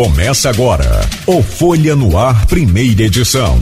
Começa agora o Folha no Ar, primeira edição.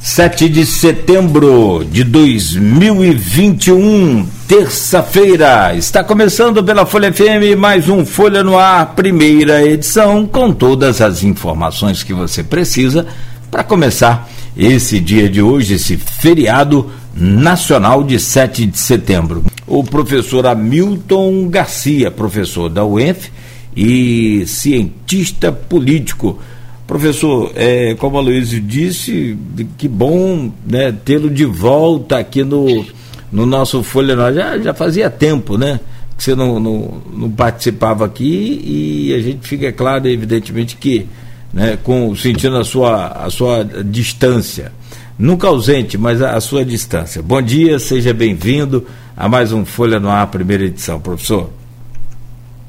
7 de setembro de 2021, terça-feira. Está começando pela Folha FM mais um Folha no Ar, primeira edição, com todas as informações que você precisa para começar esse dia de hoje, esse feriado nacional de 7 de setembro. O professor Hamilton Garcia, professor da UENF e cientista político. Professor, é, como a Luísa disse, que bom né, tê-lo de volta aqui no, no nosso Folha Nós. Já, já fazia tempo, né? Que você não, não, não participava aqui e a gente fica claro, evidentemente, que né, com, sentindo a sua, a sua distância. Nunca ausente, mas a, a sua distância. Bom dia, seja bem-vindo a mais um Folha no Ar, primeira edição, professor.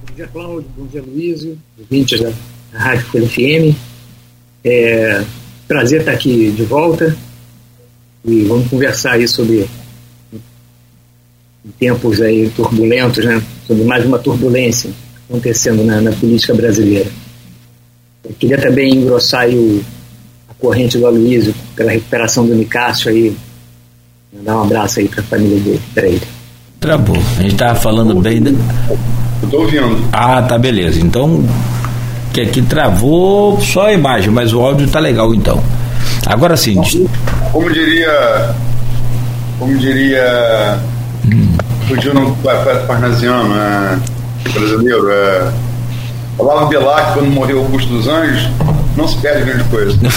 Bom dia, Cláudio. Bom dia, Luísio. Ouvintes da Rádio Folha FM. É prazer estar aqui de volta e vamos conversar aí sobre tempos aí turbulentos, né? Sobre mais uma turbulência acontecendo na, na política brasileira. Eu queria também engrossar o, a corrente do Aloysio pela recuperação do Nicásio aí. Dar um abraço aí para a família dele, para ele. Travou. A gente estava falando bem. De... Eu tô ouvindo. Ah, tá, beleza. Então, que aqui travou só a imagem, mas o áudio tá legal então. Agora sim. Como diria. Como diria. Hum. Fugiu no poeta parnasiano, é, brasileiro, é. Olavo Bilac, quando morreu Augusto dos Anjos, não se perde grande coisa.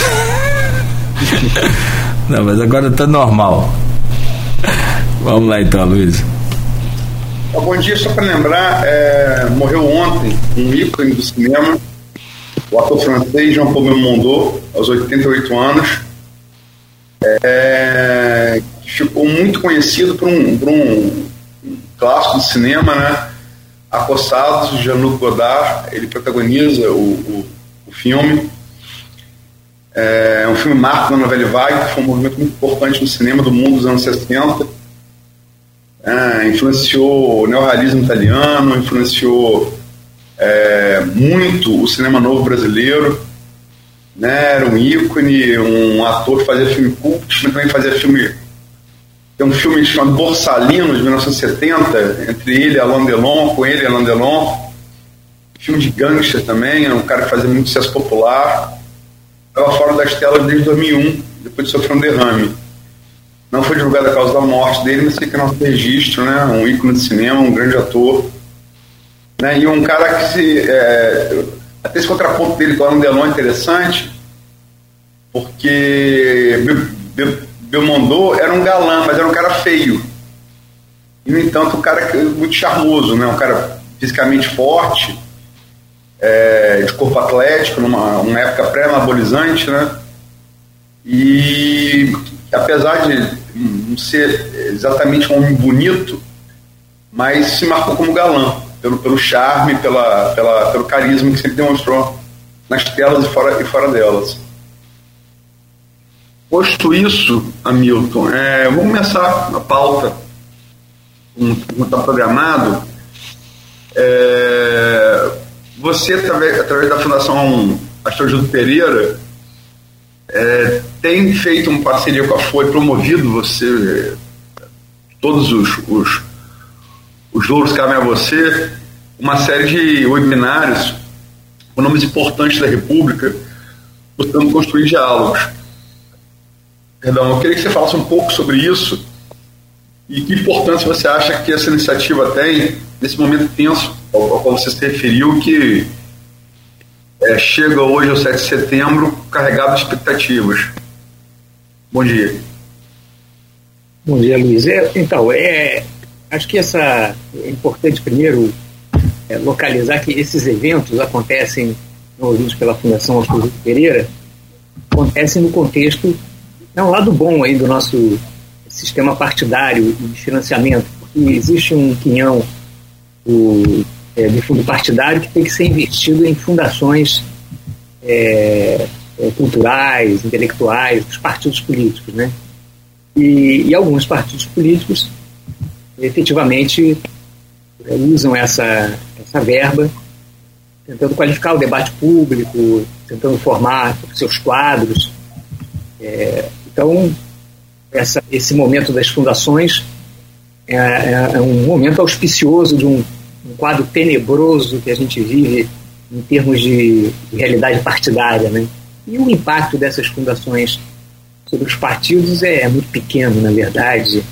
não, mas agora tá normal. Vamos lá então, Luiz. Bom dia, só para lembrar, é, morreu ontem um ícone do cinema, o ator francês Jean-Paul Belmondo, aos 88 anos, é, ficou muito conhecido por um, por um clássico do cinema, né? Acossados, Jean-Luc Godard, ele protagoniza o, o, o filme. É um filme marco da novela vague, que foi um movimento muito importante no cinema do mundo dos anos 60 é, influenciou o neorrealismo italiano, influenciou é, muito o cinema novo brasileiro. Né? Era um ícone, um ator que fazia filme cult, também fazia filme. Tem um filme chamado Borsalino, de 1970, entre ele e Alain Delon, com ele e Alain Delon. Filme de gangster também, é um cara que fazia muito sucesso popular. Estava fora das telas desde 2001, depois de sofrer um derrame. Não foi divulgada a causa da morte dele, mas fica nosso registro, né? Um ícone de cinema, um grande ator. Né? E um cara que se. É, até esse contraponto dele com o Alan Delon é interessante, porque Belmondo era um galã, mas era um cara feio. E, no entanto, um cara muito charmoso, né? um cara fisicamente forte, é, de corpo atlético, numa uma época pré-anabolizante, né? E apesar de não ser exatamente um homem bonito, mas se marcou como galã, pelo, pelo charme, pela, pela, pelo carisma que sempre demonstrou nas telas e fora, e fora delas. Posto isso, Hamilton, é, vamos começar a pauta, como está programado. É, você, através, através da Fundação Astro Pereira, é, tem feito uma parceria com a Folha, promovido você, todos os, os, os louros cabem a você, uma série de webinários com nomes importantes da República, buscando construir diálogos. Perdão, eu queria que você falasse um pouco sobre isso e que importância você acha que essa iniciativa tem nesse momento tenso ao, qual você se referiu, que é, chega hoje ao 7 de setembro carregado de expectativas. Bom dia. Bom dia, Luiz. É, então, é, acho que essa é importante primeiro é, localizar que esses eventos acontecem, ouvidos pela Fundação Arthur Pereira, acontecem no contexto, é um lado bom aí do nosso sistema partidário de financiamento, porque existe um quinhão do é, de fundo partidário que tem que ser investido em fundações é, é, culturais, intelectuais, dos partidos políticos, né? E, e alguns partidos políticos efetivamente é, usam essa, essa verba, tentando qualificar o debate público, tentando formar seus quadros. É, então, essa, esse momento das fundações é, é, é um momento auspicioso de um, um, quadro tenebroso que a gente vive em termos de, de realidade partidária. Né? E o impacto dessas fundações sobre os partidos é muito pequeno, na verdade.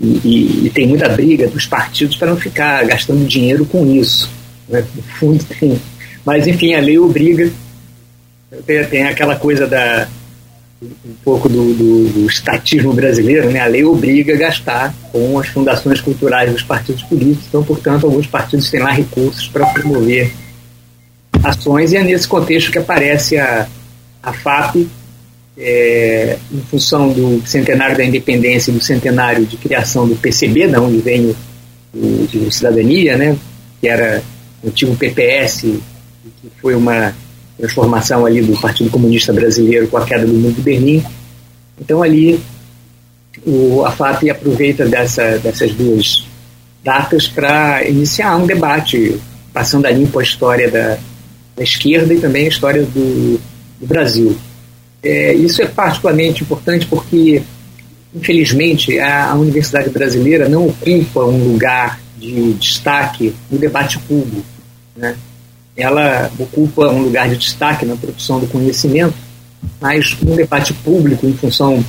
E, e, e, tem muita briga dos partidos para não ficar gastando dinheiro com isso. Né? No fundo tem. Mas, enfim, a lei obriga. Tem, tem aquela coisa da. Um pouco do, do, do, estatismo brasileiro, né? A lei obriga a gastar com as fundações culturais dos partidos políticos. Então, portanto, alguns partidos têm lá recursos para promover ações, e é nesse contexto que aparece a, a FAP é, em função do centenário da independência e do centenário de criação do PCB, da onde vem o, o Cidadania, né, que era o antigo PPS, que foi uma transformação ali do Partido Comunista Brasileiro com a queda do Muro de Berlim. Então ali o, a FAP aproveita dessa, dessas duas datas para iniciar um debate, passando a limpo a história da, da esquerda e também a história do, do Brasil. É, isso é particularmente importante porque, infelizmente, a, a, Universidade Brasileira não ocupa um lugar de destaque no debate público. Né? Ela ocupa um lugar de destaque na produção do conhecimento, mas no debate público, em função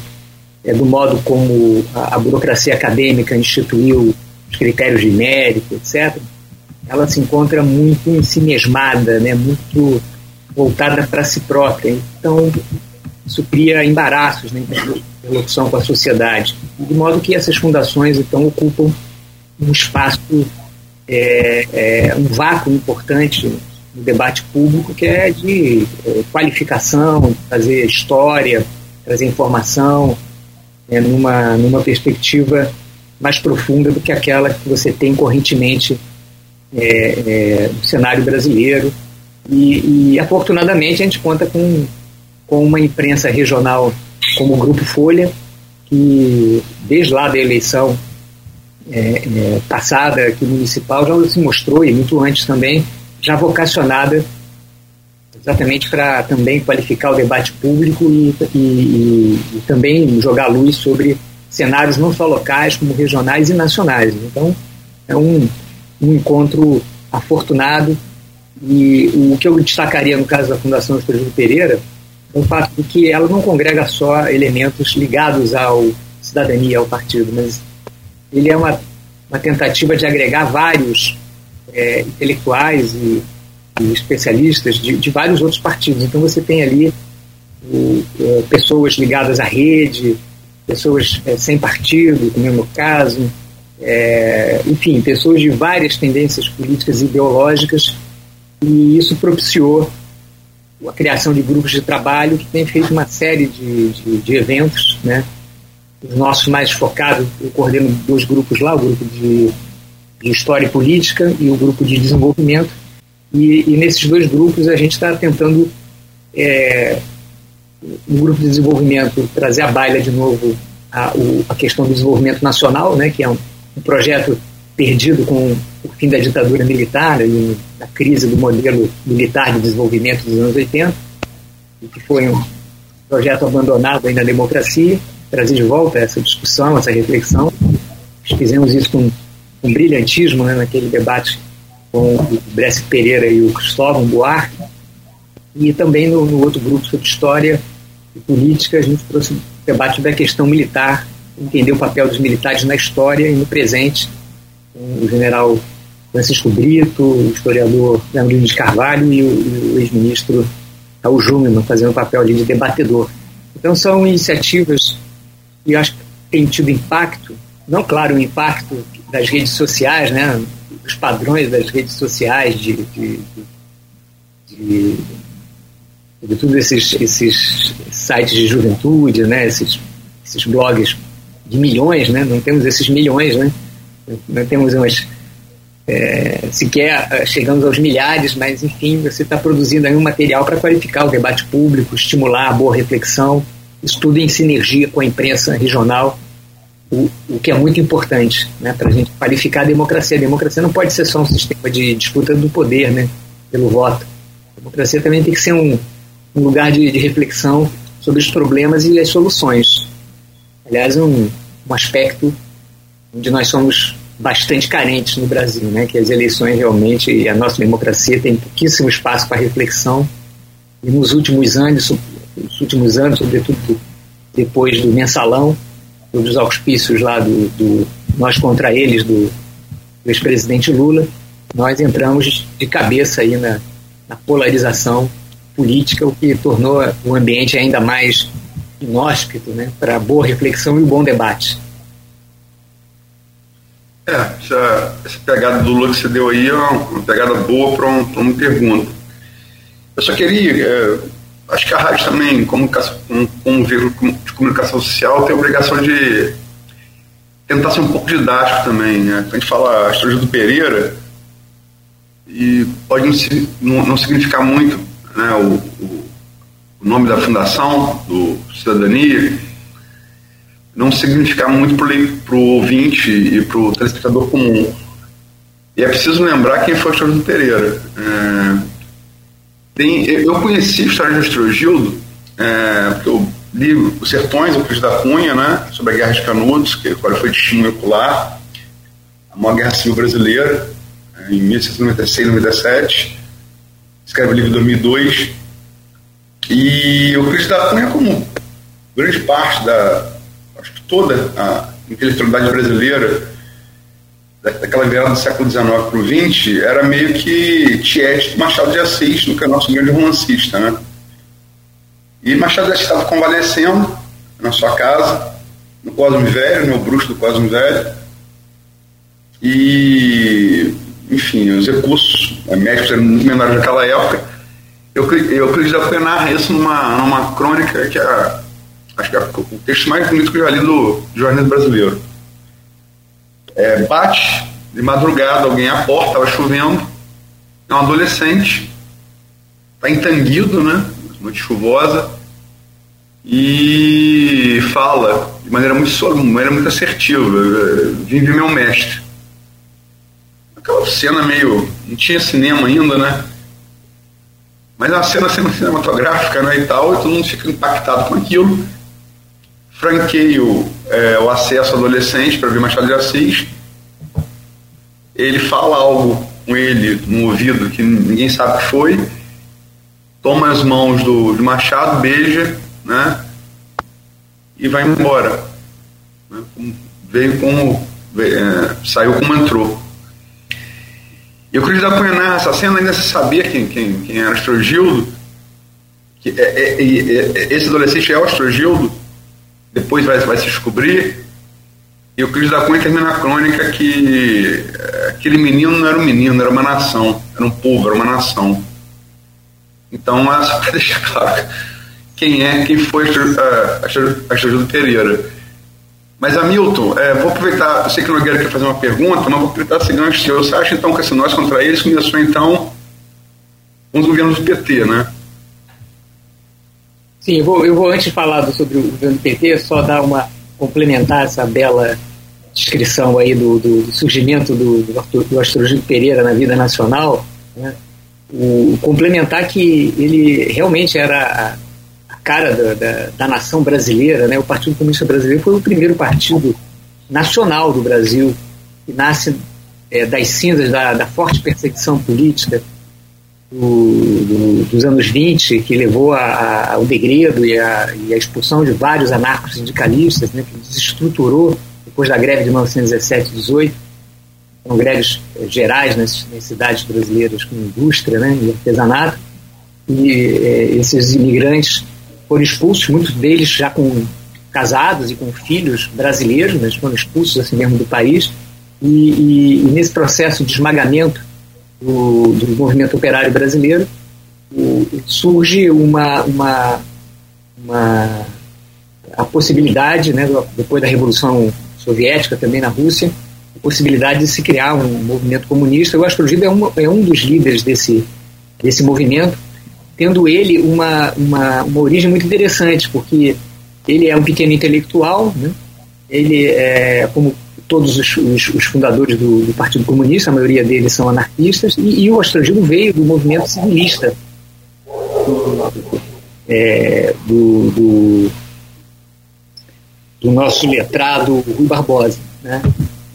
é, do modo como a, a burocracia acadêmica instituiu os critérios de mérito, etc., ela se encontra muito ensimismada, né, muito voltada para si própria. Então, isso cria embaraços né, em relação com a sociedade. De modo que essas fundações, então, ocupam um espaço, é, é, um vácuo importante no debate público, que é de é, qualificação, fazer história, trazer informação, é, numa, numa perspectiva mais profunda do que aquela que você tem correntemente é, no cenário brasileiro. E, e, afortunadamente, a gente conta com com uma imprensa regional como o Grupo Folha, que desde lá da eleição é, é, passada aqui municipal já se mostrou, e muito antes também, já vocacionada exatamente para também qualificar o debate público e, e, e, e, também jogar luz sobre cenários não só locais, como regionais e nacionais. Então, é um, um encontro afortunado e o que eu destacaria no caso da Fundação Estrela Pereira o fato de que ela não congrega só elementos ligados ao cidadania, ao partido, mas ele é uma, uma tentativa de agregar vários é, intelectuais e, e especialistas de, de, vários outros partidos. Então você tem ali o, pessoas ligadas à rede, pessoas é, sem partido, como é o meu caso, enfim, pessoas de várias tendências políticas e ideológicas, e isso propiciou a criação de grupos de trabalho que tem feito uma série de, de, de eventos, né? Os nossos mais focados, eu coordeno dois grupos lá, o grupo de, de História e Política e o grupo de Desenvolvimento. E, e nesses dois grupos a gente está tentando, é, no grupo de desenvolvimento, trazer à baila de novo a, o, a questão do desenvolvimento nacional, né? Que é um, um projeto perdido com o fim da ditadura militar e da crise do modelo militar de desenvolvimento dos anos 80, e que foi um projeto abandonado aí na democracia, trazer de volta essa discussão, essa reflexão. Fizemos isso com, com brilhantismo né, naquele debate com o Bresce Pereira e o Cristóvão Buarque, e também no, no outro grupo sobre história e política, a gente trouxe o debate da questão militar, entender o papel dos militares na história e no presente, o general Francisco Brito, o historiador Leandro de Carvalho e o, o ex-ministro Raul Júnior fazendo o papel ali de debatedor. Então são iniciativas que eu acho que têm tido impacto, não claro o impacto das redes sociais, né, os padrões das redes sociais de, de, de, de todos esses, esses sites de juventude, né, esses, esses blogs de milhões, né, não temos esses milhões, né, nós temos umas. É, sequer é, chegamos aos milhares, mas enfim, você está produzindo aí um material para qualificar o debate público, estimular a boa reflexão, isso tudo em sinergia com a imprensa regional o, o que é muito importante né, para a gente qualificar a democracia. A democracia não pode ser só um sistema de disputa do poder né, pelo voto. A democracia também tem que ser um, um lugar de, de reflexão sobre os problemas e as soluções. Aliás, um, um aspecto onde nós somos bastante carentes no Brasil, né? que as eleições realmente e a nossa democracia tem pouquíssimo espaço para reflexão e nos últimos anos, nos últimos anos, sobretudo depois do mensalão, dos auspícios lá do, do nós contra eles do, do ex-presidente Lula, nós entramos de cabeça aí na, na polarização política, o que tornou o ambiente ainda mais inóspito né, para boa reflexão e um bom debate. É, essa, essa pegada do Lula que você deu aí é uma, uma pegada boa para um, uma pergunta. Eu só queria, é, acho que a rádio também, como, como, como veículo de comunicação social, tem a obrigação de tentar ser um pouco didático também. Né? Quando a gente fala a história do Pereira, e pode não, não, significar muito né, o, o, o, nome da fundação, do Cidadania, não significar muito para o ouvinte e para o telespectador comum. E é preciso lembrar quem foi o Estrogildo Pereira. É, tem, eu conheci a história de Estrogildo, é, porque eu li Os Sertões, o Cris da Cunha, né, sobre a Guerra de Canudos, que agora foi testemunho ocular, a maior guerra civil brasileira, é, em 1796 e 97 escreve o livro em 2002. E o Cristo da Cunha, como grande parte da, acho que toda a intelectualidade brasileira, daquela virada do século XIX para o XX, era meio que Tiete Machado de Assis, que é nosso grande romancista, né? E Machado de Assis estava convalescendo na sua casa, no Cosme Velho, no bruxo do Cosme Velho, e enfim, os recursos é, médicos eram muito menores naquela época. Eu, eu acredito que narra isso numa, numa crônica que é, acho que é o texto mais bonito que eu já li do jornalismo brasileiro. É, bate de madrugada alguém à porta, estava chovendo, é um adolescente, está entanguido, né? Noite chuvosa, e fala de maneira muito, de maneira muito assertiva: Vim ver meu mestre aquela cena meio. não tinha cinema ainda, né? Mas é uma cena cinematográfica né, e tal, e todo mundo fica impactado com aquilo. Franqueio é, o acesso adolescente para ver Machado de Assis. Ele fala algo com ele no ouvido que ninguém sabe o que foi. Toma as mãos do, do Machado, beija, né? E vai embora. Né, veio como. Veio, é, saiu como entrou. E o Cruz da Cunha narra essa cena, ainda se sabia quem, quem, quem era Astrogildo, que é, é, é, é, esse adolescente é o Astrogildo, depois vai, vai se descobrir, e o Cruz da Cunha termina a crônica que é, aquele menino não era um menino, era uma nação, era um povo, era uma nação. Então, é só para deixar claro quem é, quem foi Astrogildo Pereira. Mas, Hamilton, é, vou aproveitar, eu sei que o Nogueira quer fazer uma pergunta, mas vou aproveitar esse gancho seu. Você acha, então, que esse nós contra eles começou, então, com os governos do PT, né? Sim, eu vou, eu vou antes de falar sobre o governo PT, só dar uma, complementar essa bela descrição aí do, do, surgimento do, do, do Astrogildo Pereira na vida nacional, né? o, complementar que ele realmente era cara da, da, da, nação brasileira, né? O Partido Comunista Brasileiro foi o primeiro partido nacional do Brasil que nasce é, das cinzas da, da, forte perseguição política do, do, dos anos 20, que levou a, a, ao degredo e a, expulsão de vários anarcos-sindicalistas, né? Que desestruturou depois da greve de 1917 18 Foram greves é, gerais nas, nas, cidades brasileiras com indústria né? e artesanato. E é, esses imigrantes foram expulsos, muitos deles já com casados e com filhos brasileiros, mas foram expulsos assim mesmo do país. E, e, e nesse processo de esmagamento do, do movimento operário brasileiro, o, surge uma, uma, uma, a possibilidade, né, depois da Revolução Soviética também na Rússia, a possibilidade de se criar um movimento comunista. O Astrogildo é, é um dos líderes desse, desse movimento tendo ele uma, uma, uma origem muito interessante, porque ele é um pequeno intelectual, né? ele, é, como todos os, os, os fundadores do, do, Partido Comunista, a maioria deles são anarquistas, e, e o Astrogilo veio do movimento civilista, é, do, do, do, nosso letrado Rui Barbosa. Né?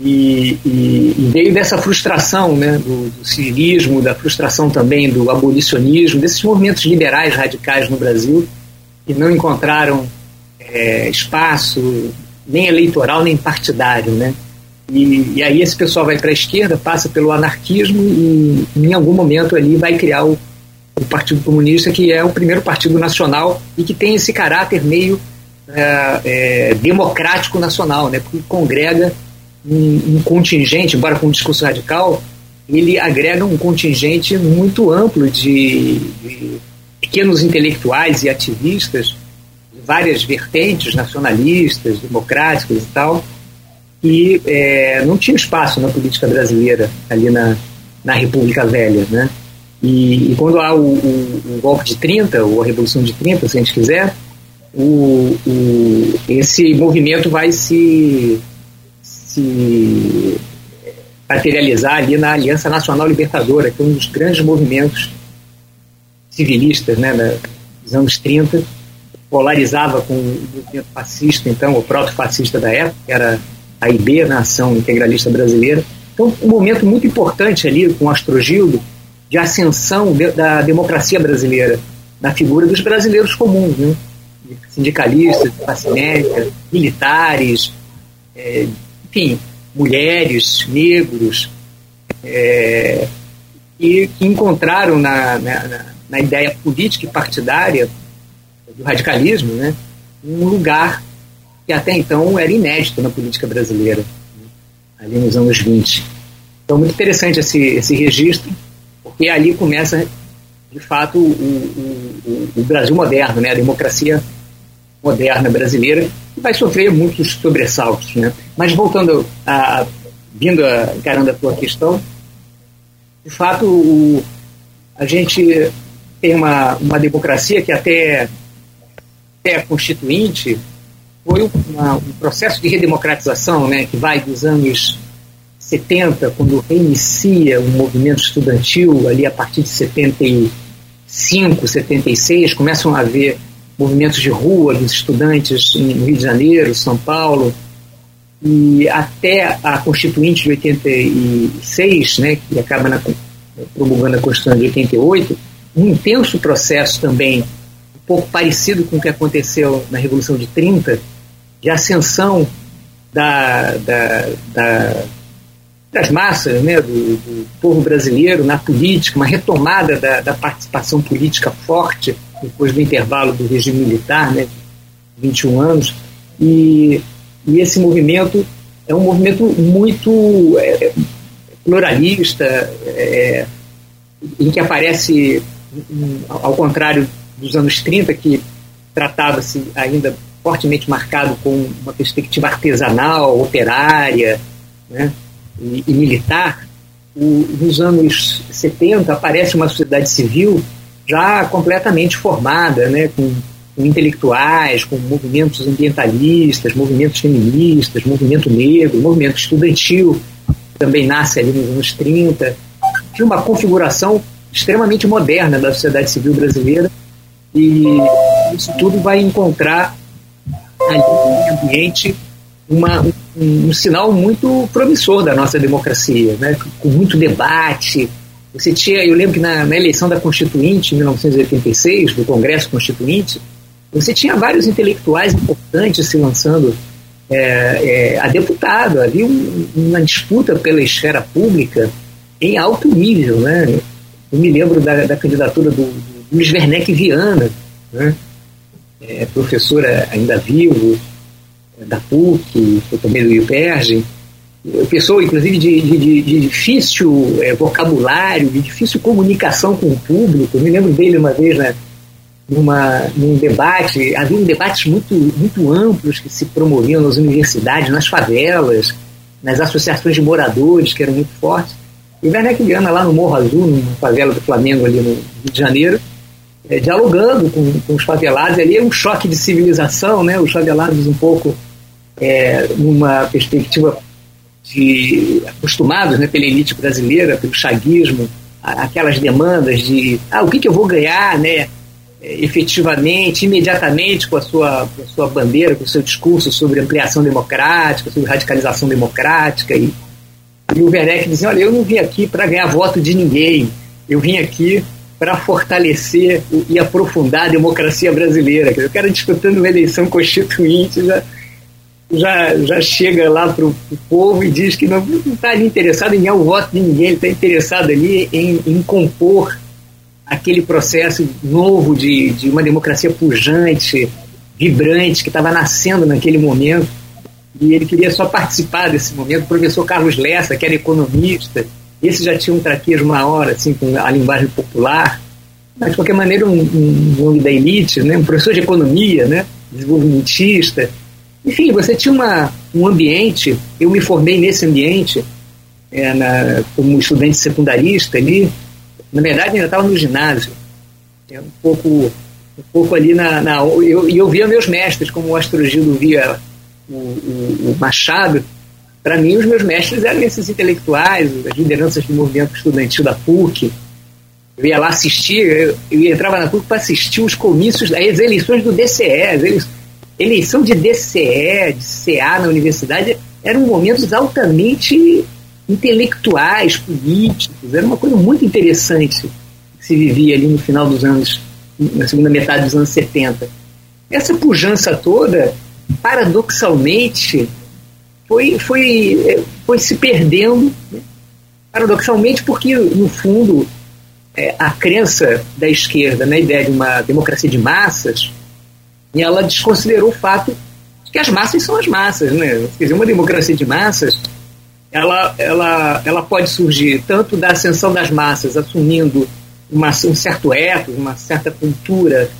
E, e, e, veio dessa frustração né, do, do civilismo, da frustração também do abolicionismo, desses movimentos liberais radicais no Brasil, que não encontraram é, espaço nem eleitoral nem partidário, né? E, e aí esse pessoal vai para a esquerda, passa pelo anarquismo e em algum momento ali vai criar o, o, Partido Comunista, que é o primeiro partido nacional e que tem esse caráter meio é, é, democrático nacional, né? Porque congrega um, um contingente, embora com um discurso radical, ele agrega um contingente muito amplo de, de pequenos intelectuais e ativistas várias vertentes nacionalistas, democráticas e tal, e é, não tinha espaço na política brasileira ali na, na República Velha, né? E, e quando há o, o, o, golpe de 30, ou a Revolução de 30, se a gente quiser, o, o, esse movimento vai se, se materializar ali na Aliança Nacional Libertadora, que é um dos grandes movimentos civilistas né, dos anos 30, polarizava com o movimento fascista, então, o proto-fascista da época, que era a IB, na Ação Integralista Brasileira. Então, um momento muito importante ali com o Astrogildo de ascensão de, da democracia brasileira, na figura dos brasileiros comuns, né? sindicalistas, classe médica, militares, é, enfim, mulheres, negros, é, e que encontraram na, na, na ideia política e partidária do radicalismo, né, um lugar que até então era inédito na política brasileira, né, ali nos anos 20. Então, muito interessante esse, esse registro, porque ali começa, de fato, o, o, o Brasil moderno, né, a democracia moderna brasileira, que vai sofrer muitos sobressaltos. Né? Mas voltando a, vindo a, encarando a tua questão, de fato, o, a gente tem uma, uma democracia que até até constituinte foi uma, um processo de redemocratização né, que vai dos anos 70, quando reinicia o movimento estudantil, ali a partir de 75, 76, começam a haver movimentos de rua dos estudantes em Rio de Janeiro, São Paulo, e até a Constituinte de 86, né, que acaba na, promulgando a Constituição de 88, um intenso processo também pouco parecido com o que aconteceu na Revolução de 30, de ascensão da, da, da, das massas, né, do, do, povo brasileiro na política, uma retomada da, da, participação política forte depois do intervalo do regime militar, né, 21 anos, e, e esse movimento é um movimento muito é, pluralista, é, em que aparece, ao contrário dos anos 30, que tratava-se ainda fortemente marcado com uma perspectiva artesanal, operária né, e, e militar, o, nos anos 70 aparece uma sociedade civil já completamente formada, né, com, com intelectuais, com movimentos ambientalistas, movimentos feministas, movimento negro, movimento estudantil, também nasce ali nos anos 30, de uma configuração extremamente moderna da sociedade civil brasileira. E isso tudo vai encontrar ali no ambiente uma, um, um, sinal muito promissor da nossa democracia, né? com muito debate. Você tinha, eu lembro que na, na eleição da Constituinte, em 1986, do Congresso Constituinte, você tinha vários intelectuais importantes se lançando é, é, a deputado. Havia um, uma disputa pela esfera pública em alto nível. Né? Eu me lembro da, da candidatura do, do Luiz Werneck Viana, né? É, professora ainda vivo é, da PUC, também do IUPERJ, pessoa, inclusive, de, de, de difícil é, vocabulário, de difícil comunicação com o público. Eu me lembro dele uma vez né, numa, num debate, havia debates muito, muito amplos que se promoviam nas universidades, nas favelas, nas associações de moradores, que eram muito fortes. E Werneck Viana, lá no Morro Azul, numa favela do Flamengo, ali no Rio de Janeiro, é, dialogando com, com, os favelados. Ali é um choque de civilização, né? Os favelados um pouco é, numa perspectiva de acostumados né, pela elite brasileira, pelo chaguismo, aquelas demandas de ah, o que, que eu vou ganhar né, é, efetivamente, imediatamente com a, sua, com a sua bandeira, com o seu discurso sobre ampliação democrática, sobre radicalização democrática. E, e o Werneck dizia, olha, eu não vim aqui para ganhar voto de ninguém, eu vim aqui para fortalecer e aprofundar a democracia brasileira. O cara disputando uma eleição constituinte já, já, já chega lá para o povo e diz que não está interessado em ganhar o voto de ninguém, ele está interessado ali em, em compor aquele processo novo de, de uma democracia pujante, vibrante, que estava nascendo naquele momento. E ele queria só participar desse momento. O professor Carlos Lessa, que era economista, esse já tinha um traquejo maior, assim, com a linguagem popular. Mas, de qualquer maneira, um, um homem da elite, né? um professor de economia, né? desenvolvimentista. Enfim, você tinha uma, um ambiente, eu me formei nesse ambiente, é, na, como estudante secundarista ali, na verdade, ainda estava no ginásio. É um pouco, um pouco ali na. na eu, eu via meus mestres, como o Astrogildo via o, o, o Machado. Para mim, os meus mestres eram esses intelectuais, as lideranças do movimento estudantil da PUC. Eu ia lá assistir, eu, eu entrava na PUC para assistir os comícios, as eleições do DCE. eleição de DCE, de CA na universidade, eram momentos altamente intelectuais, políticos, era uma coisa muito interessante que se vivia ali no final dos anos, na segunda metade dos anos 70. Essa pujança toda, paradoxalmente, foi, foi, foi se perdendo, né? paradoxalmente porque, no fundo, é, a crença da esquerda na ideia de uma democracia de massas, ela desconsiderou o fato de que as massas são as massas. Né? Quer dizer, uma democracia de massas ela, ela, ela pode surgir tanto da ascensão das massas, assumindo uma, um certo ethos, uma certa cultura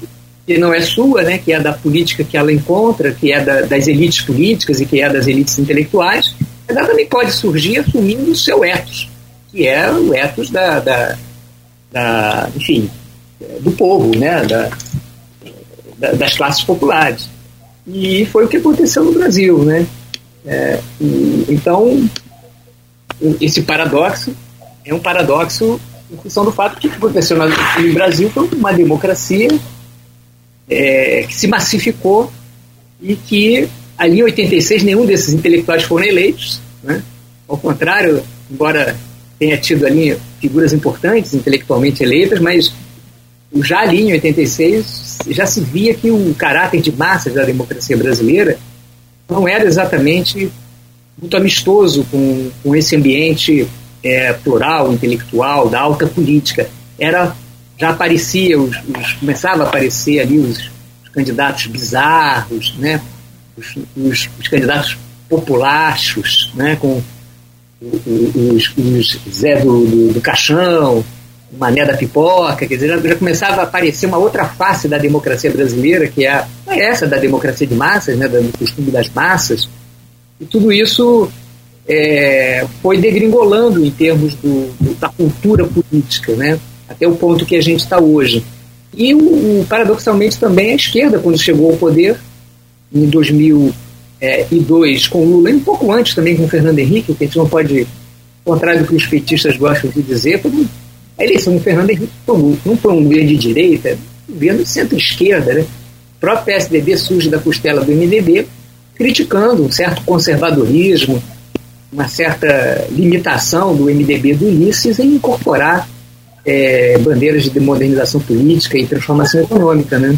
que não é sua, né, que é da política que ela encontra, que é da, das elites políticas e que é das elites intelectuais, ela também pode surgir assumindo o seu ethos, que é o ethos da, da, da enfim, do povo, né, da, da, das classes populares. E foi o que aconteceu no Brasil, né? É, então, esse paradoxo é um paradoxo em função do fato que o que aconteceu no Brasil foi uma democracia é, que se massificou e que ali em 86 nenhum desses intelectuais foram eleitos, né? ao contrário, embora tenha tido ali figuras importantes intelectualmente eleitas, mas já ali em 86 já se via que o caráter de massas da democracia brasileira não era exatamente muito amistoso com, com esse ambiente é, plural, intelectual, da alta política. Era já aparecia, os, os, começava a aparecer ali os, os candidatos bizarros, né? os, os, os candidatos populachos, né? com os, os Zé do, do, do Caixão, Mané da Pipoca, quer dizer, já, já, começava a aparecer uma outra face da democracia brasileira, que é, é essa da democracia de massas, né? do costume das massas, e tudo isso é, foi degringolando em termos do, do, da cultura política, né? Até o ponto que a gente está hoje. E, o, paradoxalmente, também a esquerda, quando chegou ao poder, em 2002, com Lula, e um pouco antes também com Fernando Henrique, que a gente não pode, ao contrário do que os petistas gostam de dizer, a eleição do Fernando Henrique não foi um governo de direita, um governo de centro-esquerda. Né? O próprio PSDB surge da costela do MDB, criticando um certo conservadorismo, uma certa limitação do MDB do Ulisses em incorporar é, bandeiras de modernização política e transformação econômica. Né?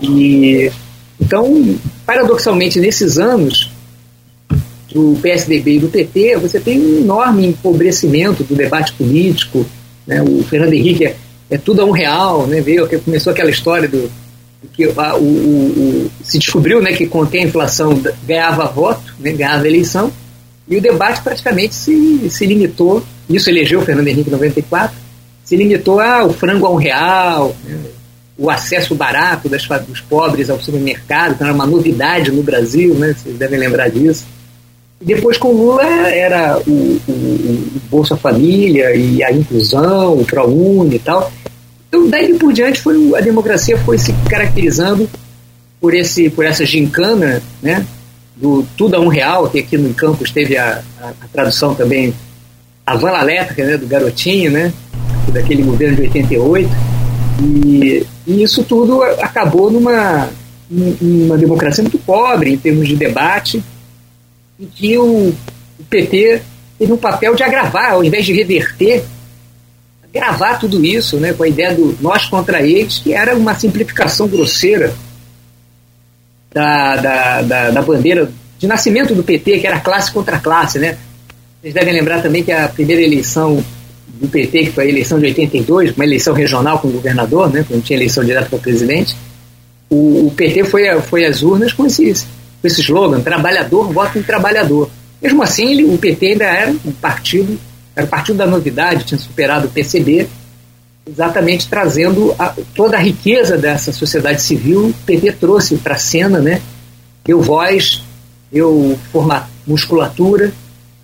E, então, paradoxalmente, nesses anos do PSDB e do PT, você tem um enorme empobrecimento do debate político. Né? O Fernando Henrique é, é tudo a um real, né? Veio, começou aquela história do que a, o, o, se descobriu né, que contém a inflação ganhava voto, né, ganhava eleição, e o debate praticamente se, se limitou, isso elegeu o Fernando Henrique em 94, se limitou ao frango a um real, o acesso barato das, dos pobres ao supermercado, que era uma novidade no Brasil, né, vocês devem lembrar disso. Depois com Lula era o, o, o Bolsa Família e a inclusão, o ProUni e tal. Então, daí por diante, foi, a democracia foi se caracterizando por, esse, por essa gincana né, do Tudo a um Real, que aqui no campus teve a, a, a tradução também, a vala elétrica, né, do garotinho, né, daquele governo de 88, e, e isso tudo acabou numa, numa democracia muito pobre em termos de debate, em que o, o PT teve um papel de agravar, ao invés de reverter, gravar tudo isso, né, com a ideia do nós contra eles, que era uma simplificação grosseira da, da, da, da bandeira de nascimento do PT, que era classe contra classe, né? Vocês devem lembrar também que a primeira eleição do PT, que foi a eleição de 82, uma eleição regional com o governador, né, quando tinha eleição direta para presidente, o, o, PT foi, foi às urnas com esse, com esse slogan, trabalhador, voto em trabalhador. Mesmo assim, ele, o PT ainda era um partido, era o partido da novidade, tinha superado o PCB, exatamente trazendo a, toda a riqueza dessa sociedade civil, o PT trouxe para a cena, né? Deu voz, deu forma, musculatura,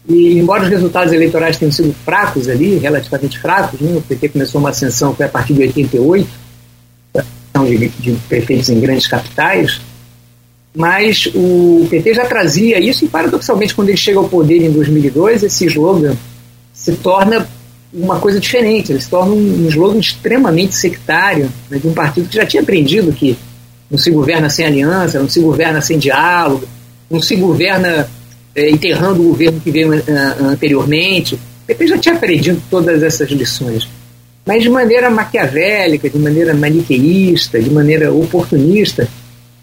e embora os resultados eleitorais tenham sido fracos ali, relativamente fracos, né? o PT começou uma ascensão foi a partir de 88, de, de prefeitos em grandes capitais, mas o PT já trazia isso e paradoxalmente quando ele chega ao poder em 2002, esse slogan se torna uma coisa diferente, ele se torna um, slogan extremamente sectário né, de um partido que já tinha aprendido que não se governa sem aliança, não se governa sem diálogo, não se governa é, enterrando o governo que veio uh, anteriormente. PP já tinha aprendido todas essas lições, mas de maneira maquiavélica, de maneira maniqueísta, de maneira oportunista,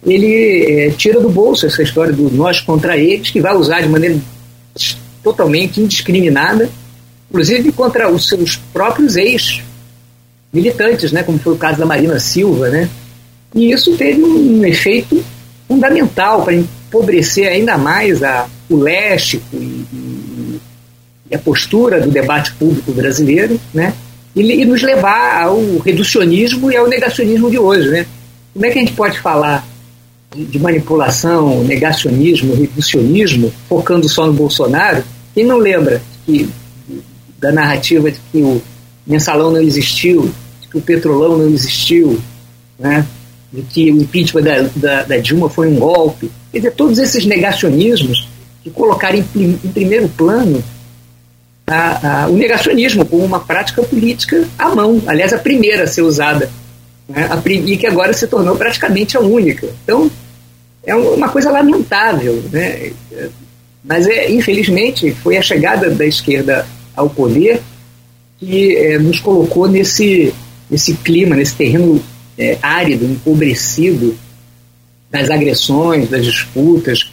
ele é, tira do bolso essa história do nós contra eles, que vai usar de maneira totalmente indiscriminada, inclusive contra os seus próprios ex-militantes, né, como foi o caso da Marina Silva. Né? E isso teve um efeito fundamental para empobrecer ainda mais a, o léxico e, e, a postura do debate público brasileiro, né? E, e, nos levar ao reducionismo e ao negacionismo de hoje, né? Como é que a gente pode falar de, de manipulação, negacionismo, reducionismo, focando só no Bolsonaro? Quem não lembra que da narrativa de que o mensalão não existiu, de que o petrolão não existiu, né? De que o impeachment da, da, da Dilma foi um golpe. Quer dizer, todos esses negacionismos que colocaram em, em primeiro plano a, a, o negacionismo como uma prática política à mão, aliás, a primeira a ser usada, né? a, e que agora se tornou praticamente a única. Então, é uma coisa lamentável, né? mas é, infelizmente foi a chegada da esquerda ao poder que é, nos colocou nesse, nesse clima, nesse terreno é, árido, empobrecido das agressões, das disputas,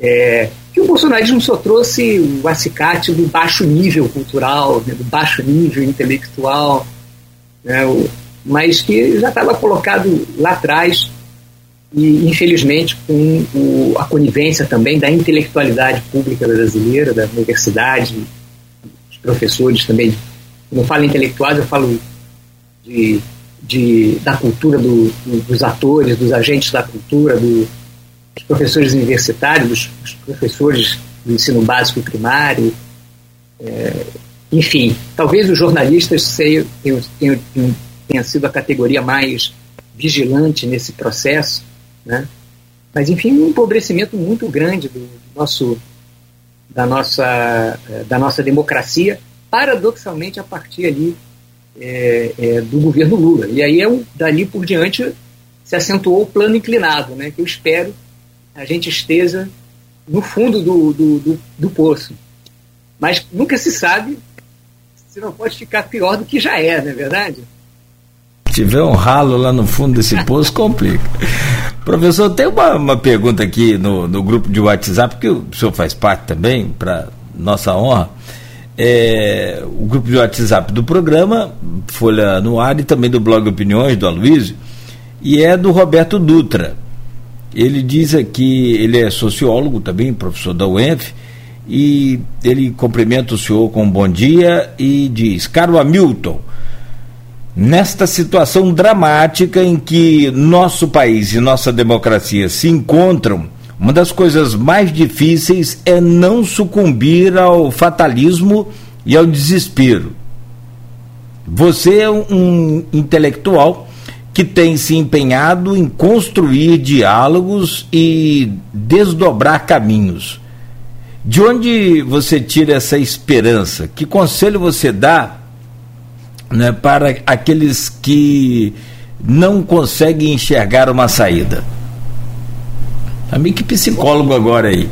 é, que o bolsonarismo só trouxe o acicate do baixo nível cultural, né, do baixo nível intelectual, né, o, mas que já estava colocado lá atrás e, infelizmente, com o, a conivência também da intelectualidade pública brasileira, da universidade, dos professores também. Eu falo intelectuais, eu falo de, de, da cultura do, do, dos atores, dos agentes da cultura, do, dos professores universitários, dos, dos professores do ensino básico e primário, é, enfim, talvez os jornalistas tenham, tenha sido a categoria mais vigilante nesse processo, né? mas enfim, um empobrecimento muito grande do, nosso, da, nossa, é, da nossa democracia, paradoxalmente a partir ali é, é, do governo Lula. E aí, é, dali por diante, se acentuou o plano inclinado, né, que eu espero a gente esteja no fundo do, do, do, do poço. Mas nunca se sabe se não pode ficar pior do que já é, não é verdade? Se tiver um ralo lá no fundo desse poço, complica. Professor, tem uma, uma pergunta aqui no, no grupo de WhatsApp, que o senhor faz parte também, para nossa honra. É, o grupo de WhatsApp do programa, Folha no Ar, e também do blog Opiniões, do Aloysio, e é do Roberto Dutra. Ele diz aqui, ele é sociólogo também, professor da UENF, e ele cumprimenta o senhor com um bom dia e diz: Caro Hamilton, nesta situação dramática em que nosso país e nossa democracia se encontram, uma das coisas mais difíceis é não sucumbir ao fatalismo e ao desespero. Você é um intelectual que tem se empenhado em construir diálogos e desdobrar caminhos. De onde você tira essa esperança? Que conselho você dá né, para aqueles que não conseguem enxergar uma saída? Tá meio que psicólogo agora aí.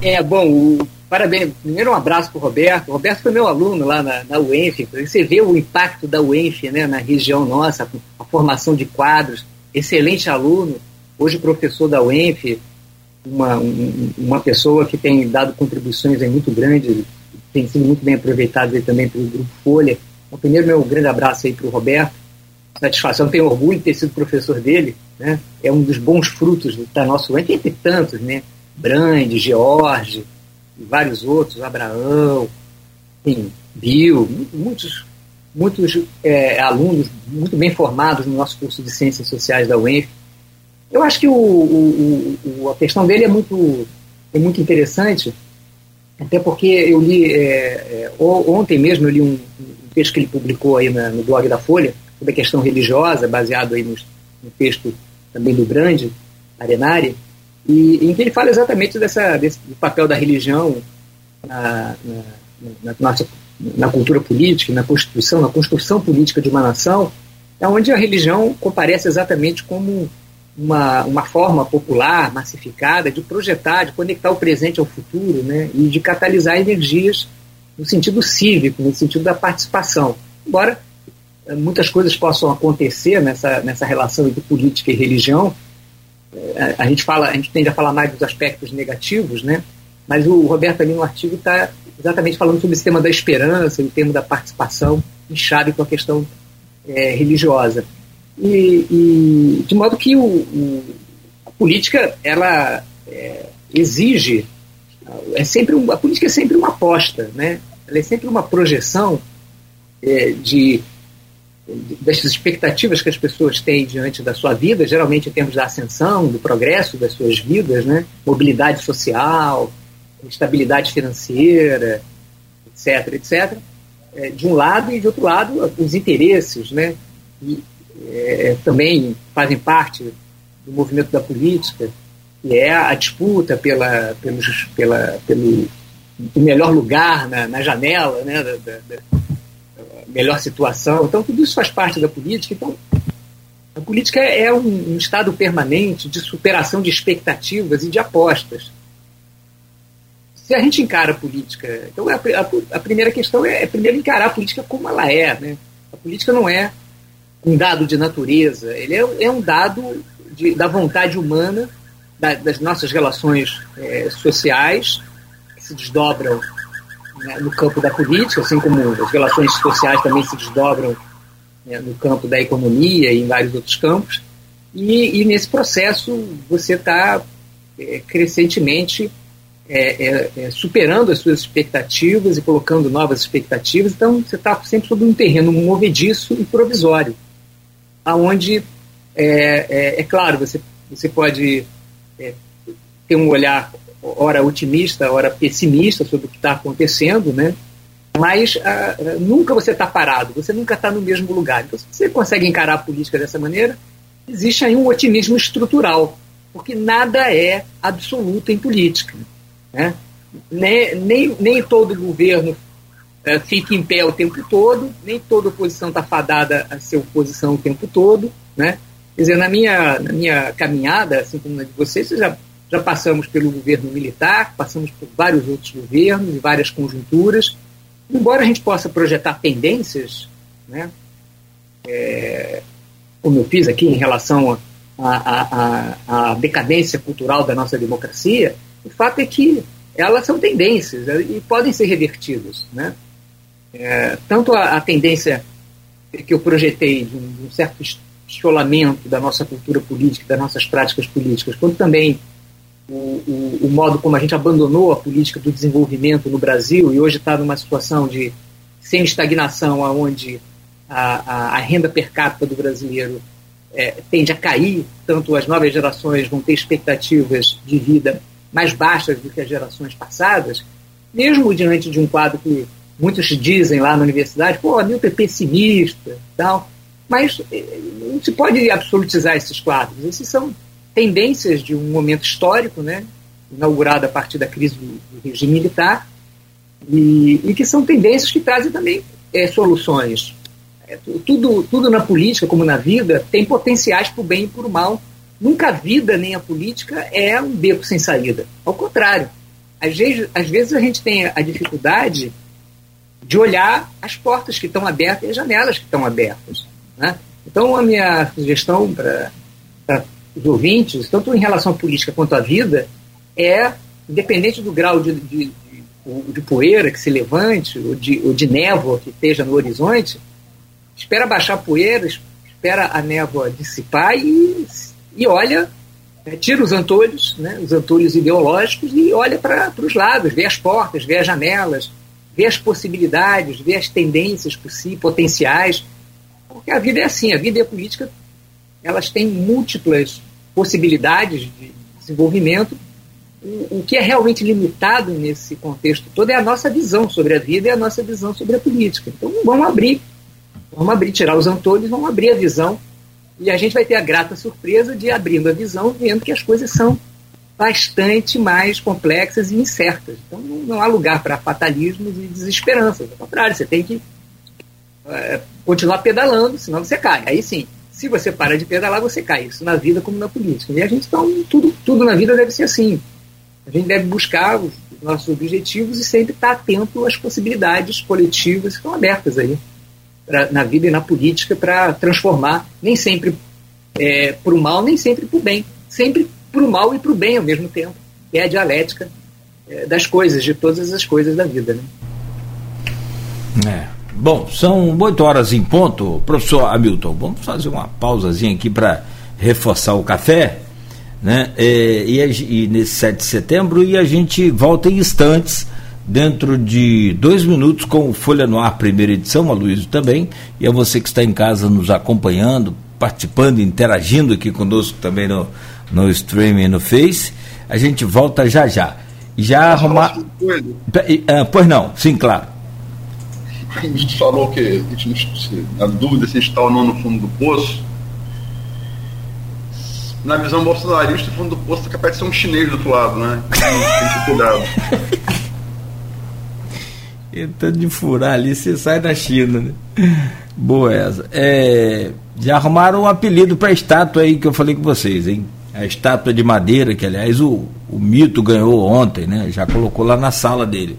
É, bom, o, parabéns. Primeiro um abraço para o Roberto. O Roberto foi meu aluno lá na, na UENF. Você vê o impacto da UENF né, na região nossa, a formação de quadros. Excelente aluno, hoje professor da UENF, uma, um, uma pessoa que tem dado contribuições muito grandes, tem sido muito bem aproveitado também pelo Grupo Folha. Então, primeiro, meu grande abraço aí para o Roberto. Satisfação, tenho orgulho de ter sido professor dele. Né? É um dos bons frutos da nossa UENF, entre tantos, né? Brand, George, e vários outros, Abraão, enfim, Bill, muitos, muitos é, alunos muito bem formados no nosso curso de Ciências Sociais da UENF. Eu acho que o, o, o, a questão dele é muito, é muito interessante, até porque eu li, é, é, ontem mesmo eu li um, um, texto que ele publicou aí na, no blog da Folha, sobre a questão religiosa, baseado aí no, no texto também do Grande, Arenari, e em que ele fala exatamente dessa, desse, do papel da religião na, na, na, na cultura política, na Constituição, na construção política de uma nação, é onde a religião comparece exatamente como uma, uma forma popular, massificada, de projetar, de conectar o presente ao futuro né, e de catalisar energias no sentido cívico, no sentido da participação. Embora muitas coisas possam acontecer nessa, nessa relação entre política e religião, a, a, gente fala, a gente tende a falar mais dos aspectos negativos, né? Mas o Roberto ali no artigo está exatamente falando sobre esse tema da esperança, o tema da participação, chave com a questão é, religiosa. E, e, de modo que o, o, a política ela é, exige é sempre um, a política é sempre uma aposta, né? Ela é sempre uma projeção é, de das expectativas que as pessoas têm diante da sua vida, geralmente em termos da ascensão, do progresso das suas vidas, né? mobilidade social, estabilidade financeira, etc., etc., é, de um lado e de outro lado os interesses, né? E, é, também fazem parte do movimento da política, que é a disputa pela, pelos, pela, pelo melhor lugar na, na janela, né? Da, da, melhor situação. Então, tudo isso faz parte da política. Então, a política é um, um estado permanente de superação de expectativas e de apostas. Se a gente encara a política. Então, a, a, a primeira questão é, é, primeiro encarar a política como ela é. Né? A política não é um dado de natureza, ele é, é um dado de, da vontade humana, da, das nossas relações é, sociais, que se desdobram né, no campo da política, assim como as relações sociais também se desdobram né, no campo da economia e em vários outros campos. E, e nesse processo você está é, crescentemente é, é, é, superando as suas expectativas e colocando novas expectativas. Então você está sempre sobre um terreno movediço e provisório, aonde é, é, é claro você você pode ter um olhar ora otimista, ora pessimista sobre o que está acontecendo, né? Mas uh, nunca você está parado, você nunca está no mesmo lugar. Então, se você consegue encarar a política dessa maneira, existe aí um otimismo estrutural, porque nada é absoluto em política. Né? Nem, nem, nem todo governo uh, fica em pé o tempo todo, nem toda oposição está fadada a ser oposição o tempo todo. Né? Quer dizer, na minha, na minha caminhada, assim como na de vocês, vocês já já passamos pelo governo militar, passamos por vários outros governos e várias conjunturas. Embora a gente possa projetar tendências, né, é, como eu fiz aqui em relação à decadência cultural da nossa democracia, o fato é que elas são tendências e podem ser revertidas. Né? É, tanto a, a, tendência que eu projetei de um, de um certo esfolamento da nossa cultura política, das nossas práticas políticas, quanto também o, o, o, modo como a gente abandonou a política do desenvolvimento no Brasil e hoje está numa situação de sem estagnação, onde a, a, a, renda per capita do brasileiro é, tende a cair, tanto as novas gerações vão ter expectativas de vida mais baixas do que as gerações passadas, mesmo diante de um quadro que muitos dizem lá na universidade, pô, Milton é pessimista, tal, Mas eh, não se pode absolutizar esses quadros. Esses são tendências de um momento histórico, né, inaugurado a partir da crise do, do regime militar, e, e, que são tendências que trazem também é, soluções. É, tudo, tudo na política, como na vida, tem potenciais para o bem e para o mal. Nunca a vida nem a política é um beco sem saída. Ao contrário, às vezes, às vezes a gente tem a dificuldade de olhar as portas que estão abertas e as janelas que estão abertas. Né? Então, a minha sugestão para os ouvintes, tanto em relação à política quanto à vida, é, independente do grau de, de, de, de poeira que se levante, ou de, ou de névoa que esteja no horizonte, espera baixar a poeira, espera a névoa dissipar e, e olha, né, tira os antolhos, né, os antolhos ideológicos, e olha para os lados, vê as portas, vê as janelas, vê as possibilidades, vê as tendências possíveis, potenciais. Porque a vida é assim, a vida e a política elas têm múltiplas possibilidades de desenvolvimento. O, o que é realmente limitado nesse contexto todo é a nossa visão sobre a vida e a nossa visão sobre a política. Então vamos abrir, vamos abrir, tirar os antolhos, vamos abrir a visão e a gente vai ter a grata surpresa de abrindo a visão, vendo que as coisas são bastante mais complexas e incertas. Então não, não há lugar para fatalismos e desesperanças. Ao contrário, você tem que é, continuar pedalando, senão você cai. Aí sim, se você para de pedalar, você cai. Isso na vida como na política. E a gente, então, tudo, tudo na vida deve ser assim. A gente deve buscar os nossos objetivos e sempre estar atento às possibilidades coletivas que estão abertas aí pra, na vida e na política para transformar, nem sempre é, para o mal, nem sempre para o bem. Sempre para o mal e para o bem ao mesmo tempo. É a dialética é, das coisas, de todas as coisas da vida. Né? É. Bom, são 8 horas em ponto. Professor Hamilton, vamos fazer uma pausazinha aqui para reforçar o café, né? É, e, e, nesse 7 de setembro, e a gente volta em instantes, dentro de dois minutos, com o Folha no Ar, primeira edição, a Luísa também, e a você que está em casa nos acompanhando, participando, interagindo aqui conosco também no, no streaming no Face. A gente volta já já. Já arrumar. Ah, pois não, sim, claro. A gente falou que, a gente, na dúvida se a está ou não no fundo do poço. Na visão bolsonarista, o fundo do poço é capaz de ser um chinês do outro lado, né? Tem que cuidado. Tentando de furar ali, você sai da China, né? Boa essa. É, já arrumaram um apelido para a estátua aí que eu falei com vocês, hein? A estátua de madeira, que aliás o, o mito ganhou ontem, né? Já colocou lá na sala dele.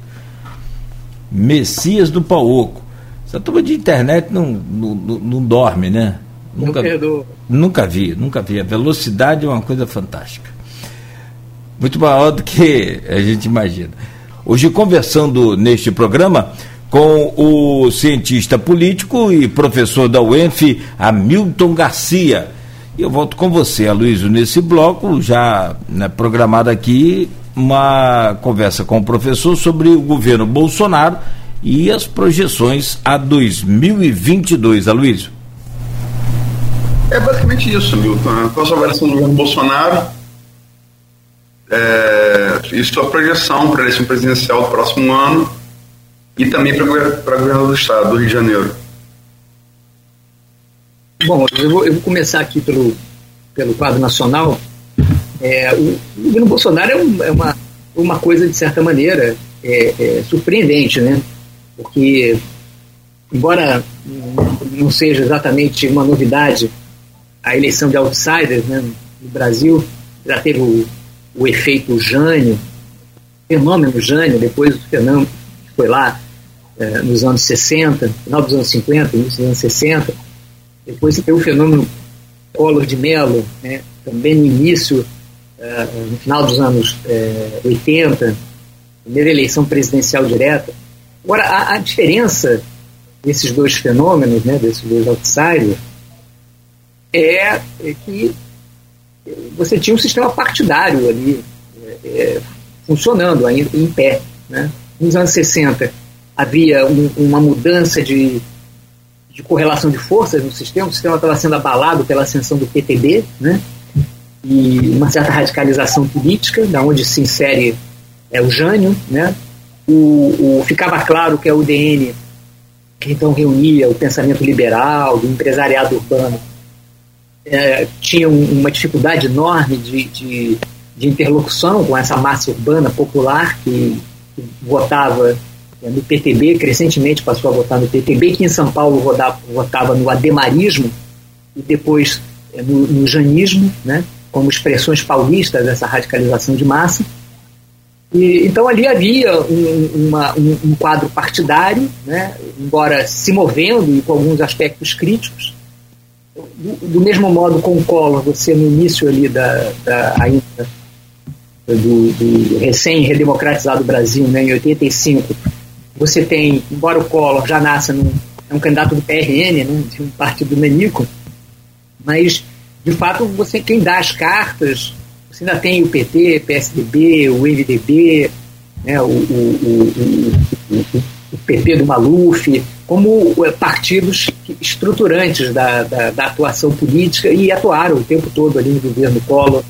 Messias do Pauoco. Essa turma de internet não, não, não, dorme, né? Nunca, nunca vi, nunca vi. A velocidade é uma coisa fantástica. Muito maior do que a gente imagina. Hoje, conversando neste programa com o cientista político e professor da UENF, Hamilton Garcia. E eu volto com você, Aloysio, nesse bloco, já né, programado aqui, uma conversa com o professor sobre o governo Bolsonaro e as projeções a 2022. Aloysio. É basicamente isso, Milton. Qual a sua avaliação do governo Bolsonaro é, e sua projeção para a eleição presidencial do próximo ano e também para o governo do Estado, do Rio de Janeiro? Bom, eu vou, eu vou começar aqui pelo, pelo quadro nacional. É, o, governo Bolsonaro é, um, é, uma, uma coisa, de certa maneira, é, é, surpreendente, né? Porque, embora não seja exatamente uma novidade a eleição de outsiders né, no Brasil, já teve o, o efeito Jânio, fenômeno Jânio, depois o que foi lá é, nos anos 60, final dos anos 50, início dos anos 60, depois tem o fenômeno Collor de Mello, né, também no início no final dos anos uh, eh, 80, primeira eleição presidencial direta. Agora, a, a, diferença desses dois fenômenos, né, desses dois outsiders, é, é que você tinha um sistema partidário ali é, funcionando ainda em pé. Né? Nos anos 60 havia um, uma mudança de, de correlação de forças no sistema, o sistema estava sendo abalado pela ascensão do PTB, né? E uma certa radicalização política, da onde se insere é, o Jânio, né? O, o, ficava claro que a UDN que então reunia o pensamento liberal, do empresariado urbano, é, tinha um, uma dificuldade enorme de, de, de, interlocução com essa massa urbana popular que, que votava é, no PTB, crescentemente passou a votar no PTB, que em São Paulo votava, votava no ademarismo e depois é, no, no janismo, né, como expressões paulistas dessa radicalização de massa. E, então ali havia um, uma, um, um, quadro partidário, né, embora se movendo e com alguns aspectos críticos. Do, do mesmo modo com o Collor, você no início ali da, da ainda do, do recém-redemocratizado Brasil, né, em 85, você tem, embora o Collor já nasça num, é um candidato do PRN, né, de um partido nanico, mas de fato você quem dá as cartas você ainda tem o PT, PSDB, o MDB, né, o, o, o, o, PT do Maluf, como é, partidos estruturantes da, da, da, atuação política e atuaram o tempo todo ali no governo Collor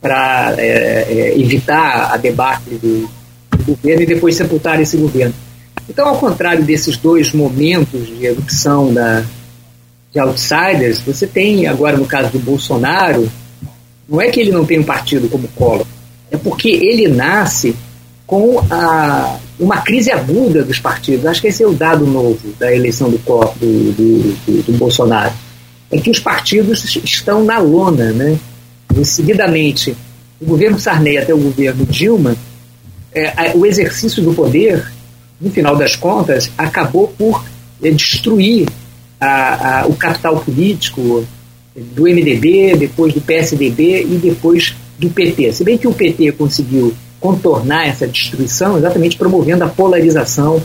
para é, é, evitar a debacle do, do governo e depois sepultar esse governo. Então, ao contrário desses dois momentos de erupção da, de outsiders, você tem agora no caso do Bolsonaro não é que ele não tem um partido como Collor, é porque ele nasce com a, uma crise aguda dos partidos. Acho que esse é o dado novo da eleição do, do, do, do Bolsonaro. É que os partidos estão na lona, né? E, seguidamente, o governo Sarney até o governo Dilma, é, o exercício do poder, no final das contas, acabou por é, destruir a, a, o capital político, do MDB, depois do PSDB e depois do PT. Se bem que o PT conseguiu contornar essa destruição exatamente promovendo a polarização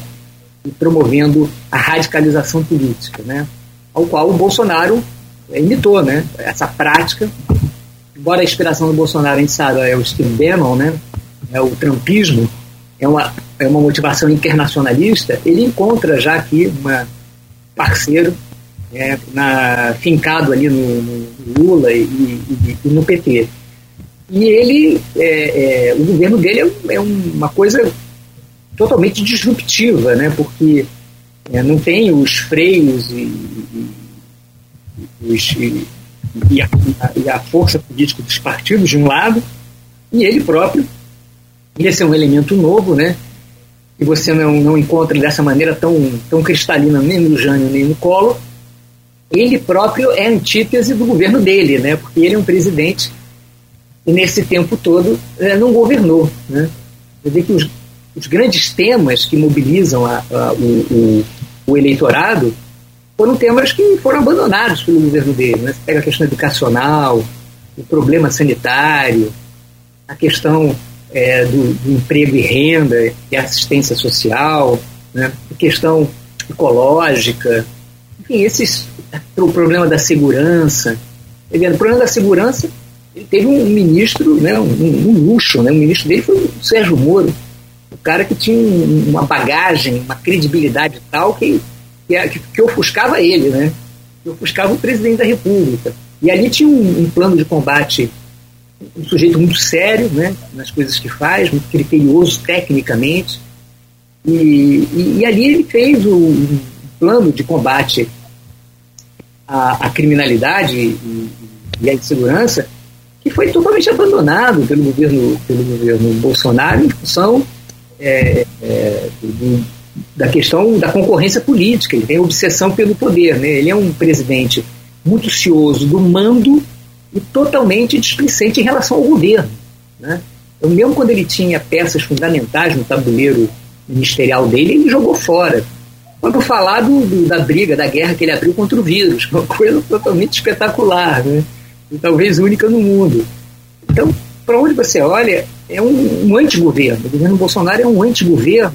e promovendo a radicalização política, né? ao qual o Bolsonaro imitou né? essa prática. Embora a inspiração do Bolsonaro, a gente sabe, é o Steve Bannon, né? é o trumpismo, é uma, é uma motivação internacionalista, ele encontra já aqui uma parceiro é, na, fincado ali no, no Lula e, e, e, no PT. E ele, é, é, o governo dele é, é, uma coisa totalmente disruptiva, né? porque é, não tem os freios e, os, e a, e, a, força política dos partidos de um lado, e ele próprio, esse é um elemento novo, né? Que você não, não encontra dessa maneira tão, tão cristalina nem no Jânio nem no Collor, ele próprio é antítese do governo dele, né? Porque ele é um presidente e nesse tempo todo é, não governou, né? Quer dizer que os, os grandes temas que mobilizam a, a, o, o, o, eleitorado foram temas que foram abandonados pelo governo dele, né? Você pega a questão educacional, o problema sanitário, a questão é, do, do, emprego e renda e assistência social, né? questão ecológica, enfim, esses o problema da segurança. O problema da segurança, ele teve um ministro, né, um, um luxo, né, o ministro dele foi o Sérgio Moro, o cara que tinha uma bagagem, uma credibilidade tal que, que, que ofuscava ele, né, que ofuscava o presidente da República. E ali tinha um, um plano de combate, um sujeito muito sério né, nas coisas que faz, muito criterioso tecnicamente, e, e, e ali ele fez um plano de combate a, a criminalidade e, e, a insegurança, que foi totalmente abandonado pelo governo, pelo governo Bolsonaro em função é, é, do, da questão da concorrência política. Ele tem obsessão pelo poder. Né? Ele é um presidente muito cioso do mando e totalmente displicente em relação ao governo. Né? Então, mesmo quando ele tinha peças fundamentais no tabuleiro ministerial dele, ele jogou fora quando falar do, do, da briga, da guerra que ele abriu contra o vírus, uma coisa totalmente espetacular, né? E talvez única no mundo. Então, para onde você olha, é um, um antigoverno. O governo Bolsonaro é um antigoverno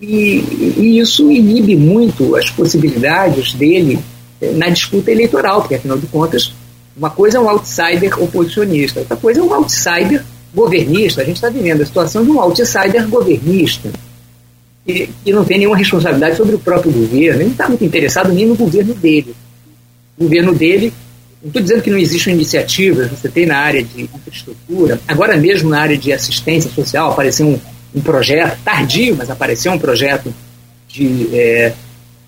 e, e isso inibe muito as possibilidades dele eh, na disputa eleitoral, porque afinal de contas, uma coisa é um outsider oposicionista, outra coisa é um outsider governista. A gente está vivendo a situação de um outsider governista que, que não tem nenhuma responsabilidade sobre o próprio governo, ele não está muito interessado nem no governo dele. O governo dele, não estou dizendo que não existem iniciativas, você tem na área de infraestrutura, agora mesmo na área de assistência social, apareceu um, um projeto, tardio, mas apareceu um projeto de, é,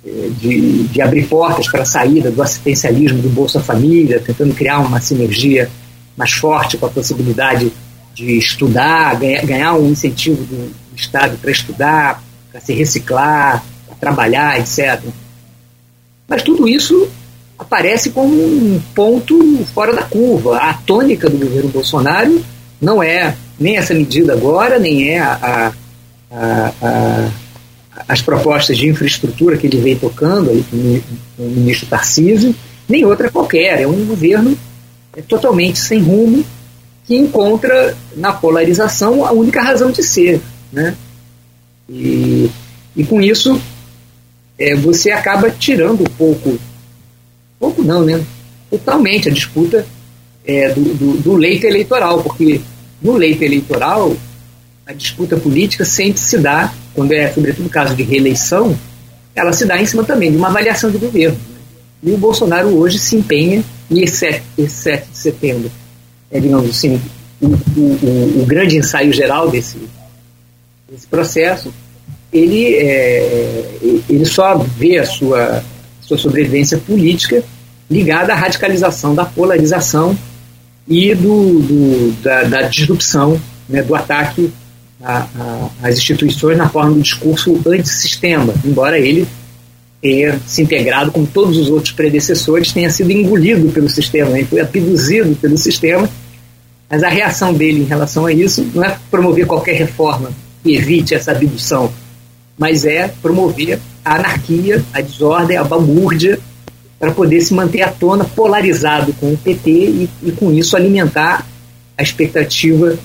de, de abrir portas para a saída do assistencialismo do Bolsa Família, tentando criar uma sinergia mais forte com a possibilidade de estudar, ganhar, ganhar um incentivo do, do Estado para estudar, para se reciclar, para trabalhar, etc. Mas tudo isso aparece como um ponto fora da curva. A tônica do governo Bolsonaro não é nem essa medida agora, nem é a, a, a, as propostas de infraestrutura que ele vem tocando ali com o ministro Tarcísio, nem outra qualquer. É um governo totalmente sem rumo que encontra na polarização a única razão de ser. Né? E, e com isso é, você acaba tirando um pouco, pouco não, né? Totalmente a disputa é, do, do, do leito eleitoral, porque no leito eleitoral a disputa política sempre se dá, quando é sobretudo caso de reeleição, ela se dá em cima também de uma avaliação de governo. E o Bolsonaro hoje se empenha, e esse 7, esse 7 de setembro é, digamos assim, o, o, o grande ensaio geral desse, desse processo, ele, é, ele só vê a sua, sua sobrevivência política ligada à radicalização, da polarização e do, do da, da, disrupção, né, do ataque às instituições na forma do discurso antissistema, embora ele tenha se integrado com todos os outros predecessores, tenha sido engolido pelo sistema, né, foi abduzido pelo sistema mas a reação dele em relação a isso não é promover qualquer reforma que evite essa abdução, mas é promover a anarquia, a desordem, a balbúrdia, para poder se manter à tona polarizado com o PT e, e, com isso alimentar a expectativa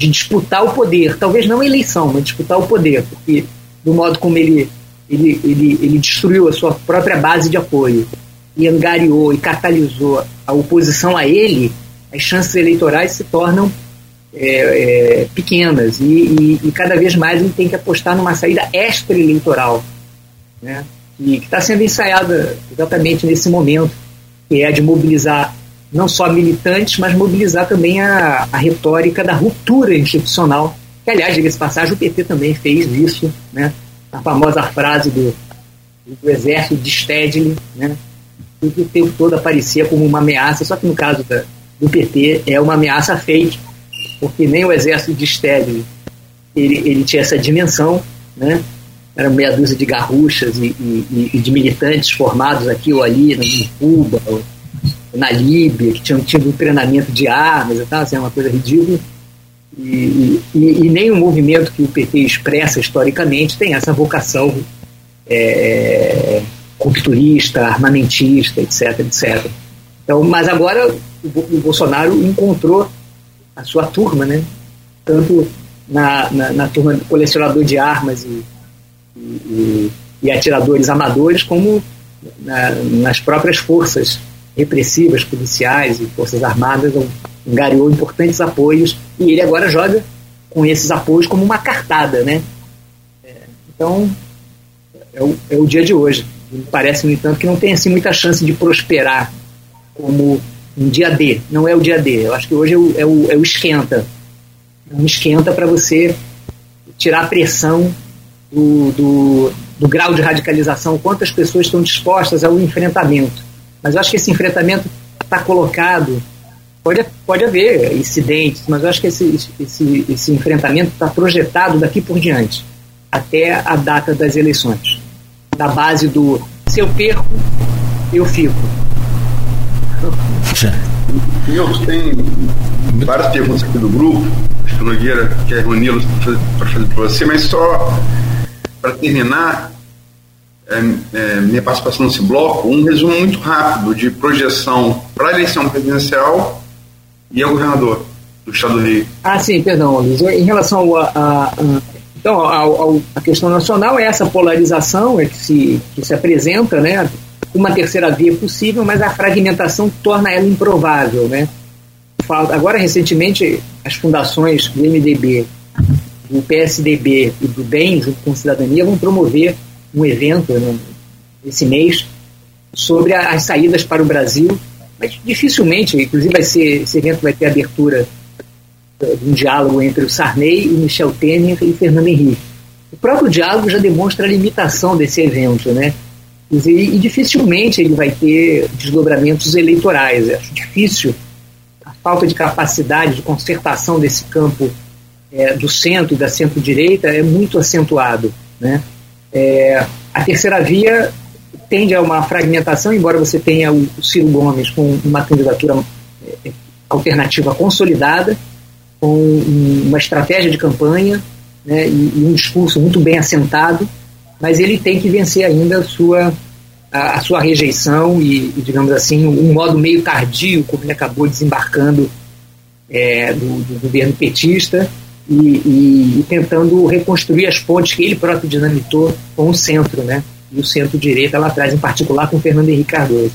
de disputar o poder, talvez não a eleição, mas disputar o poder, porque do modo como ele, ele, ele, ele destruiu a sua própria base de apoio e angariou e catalisou a oposição a ele, as chances eleitorais se tornam é, é, pequenas e, e, e, cada vez mais ele tem que apostar numa saída extra-eleitoral, né? e que está sendo ensaiada exatamente nesse momento, que é de mobilizar não só militantes, mas mobilizar também a, a retórica da ruptura institucional, que aliás, diga-se passagem, o PT também fez isso, né? a famosa frase do, do exército de Stedley, né? que o tempo todo aparecia como uma ameaça, só que no caso da, do PT é uma ameaça fake, porque nem o exército de Stedley ele, ele tinha essa dimensão, né? Era meia dúzia de garruchas e, e, e de militantes formados aqui ou ali, em Cuba, ou na Líbia, que tinham tido um treinamento de armas e tal, assim, é uma coisa ridícula. E, e, e, nem o movimento que o PT expressa historicamente tem essa vocação é, rupturista, armamentista, etc, etc. Então, mas agora o, Bolsonaro encontrou a sua turma, né? Tanto na, na, na turma do colecionador de armas e, e, e atiradores amadores, como na, nas próprias forças repressivas, policiais e forças armadas, angariou importantes apoios e ele agora joga com esses apoios como uma cartada, né? É, então, é o, é o dia de hoje. Me parece, no entanto, que não tem assim muita chance de prosperar como um dia D, não é o dia D. Eu acho que hoje é o, é o, é o esquenta. É um esquenta para você tirar a pressão do, do, do, grau de radicalização, quantas pessoas estão dispostas ao enfrentamento. Mas eu acho que esse enfrentamento está colocado. Pode, pode haver incidentes, mas eu acho que esse, esse, esse enfrentamento está projetado daqui por diante, até a data das eleições. Da base do se eu perco, eu fico Milton, tem várias perguntas aqui do grupo. Acho que o Nogueira quer reuni-las para fazer para você, mas só para terminar é, é, minha participação nesse bloco, um resumo muito rápido de projeção para a eleição presidencial e ao governador do Estado do Rio. Ah, sim, perdão, Luiz. Em relação a, a, a então, a, questão nacional é essa polarização é que se, que se apresenta, né? uma terceira via possível, mas a fragmentação torna ela improvável. Né? Agora, recentemente, as fundações do MDB, do PSDB e do DEM, junto com a Cidadania, vão promover um evento né, esse mês sobre as saídas para o Brasil, mas dificilmente, inclusive vai ser, esse evento vai ter abertura de um diálogo entre o Sarney, o Michel Temer e Fernando Henrique. O próprio diálogo já demonstra a limitação desse evento, né? e, e dificilmente ele vai ter desdobramentos eleitorais. É difícil a falta de capacidade de concertação desse campo é, do centro e da centro-direita é muito acentuado. Né? É, a terceira via tende a uma fragmentação, embora você tenha o, Ciro Gomes com uma candidatura é, alternativa consolidada, com uma estratégia de campanha né, e, e, um discurso muito bem assentado, mas ele tem que vencer ainda a sua, a, a sua rejeição e, e, digamos assim, um modo meio tardio, como ele acabou desembarcando é, do, do, governo petista e, e, tentando reconstruir as pontes que ele próprio dinamitou com o centro, né? E o centro-direita lá atrás, em particular com Fernando Henrique Cardoso.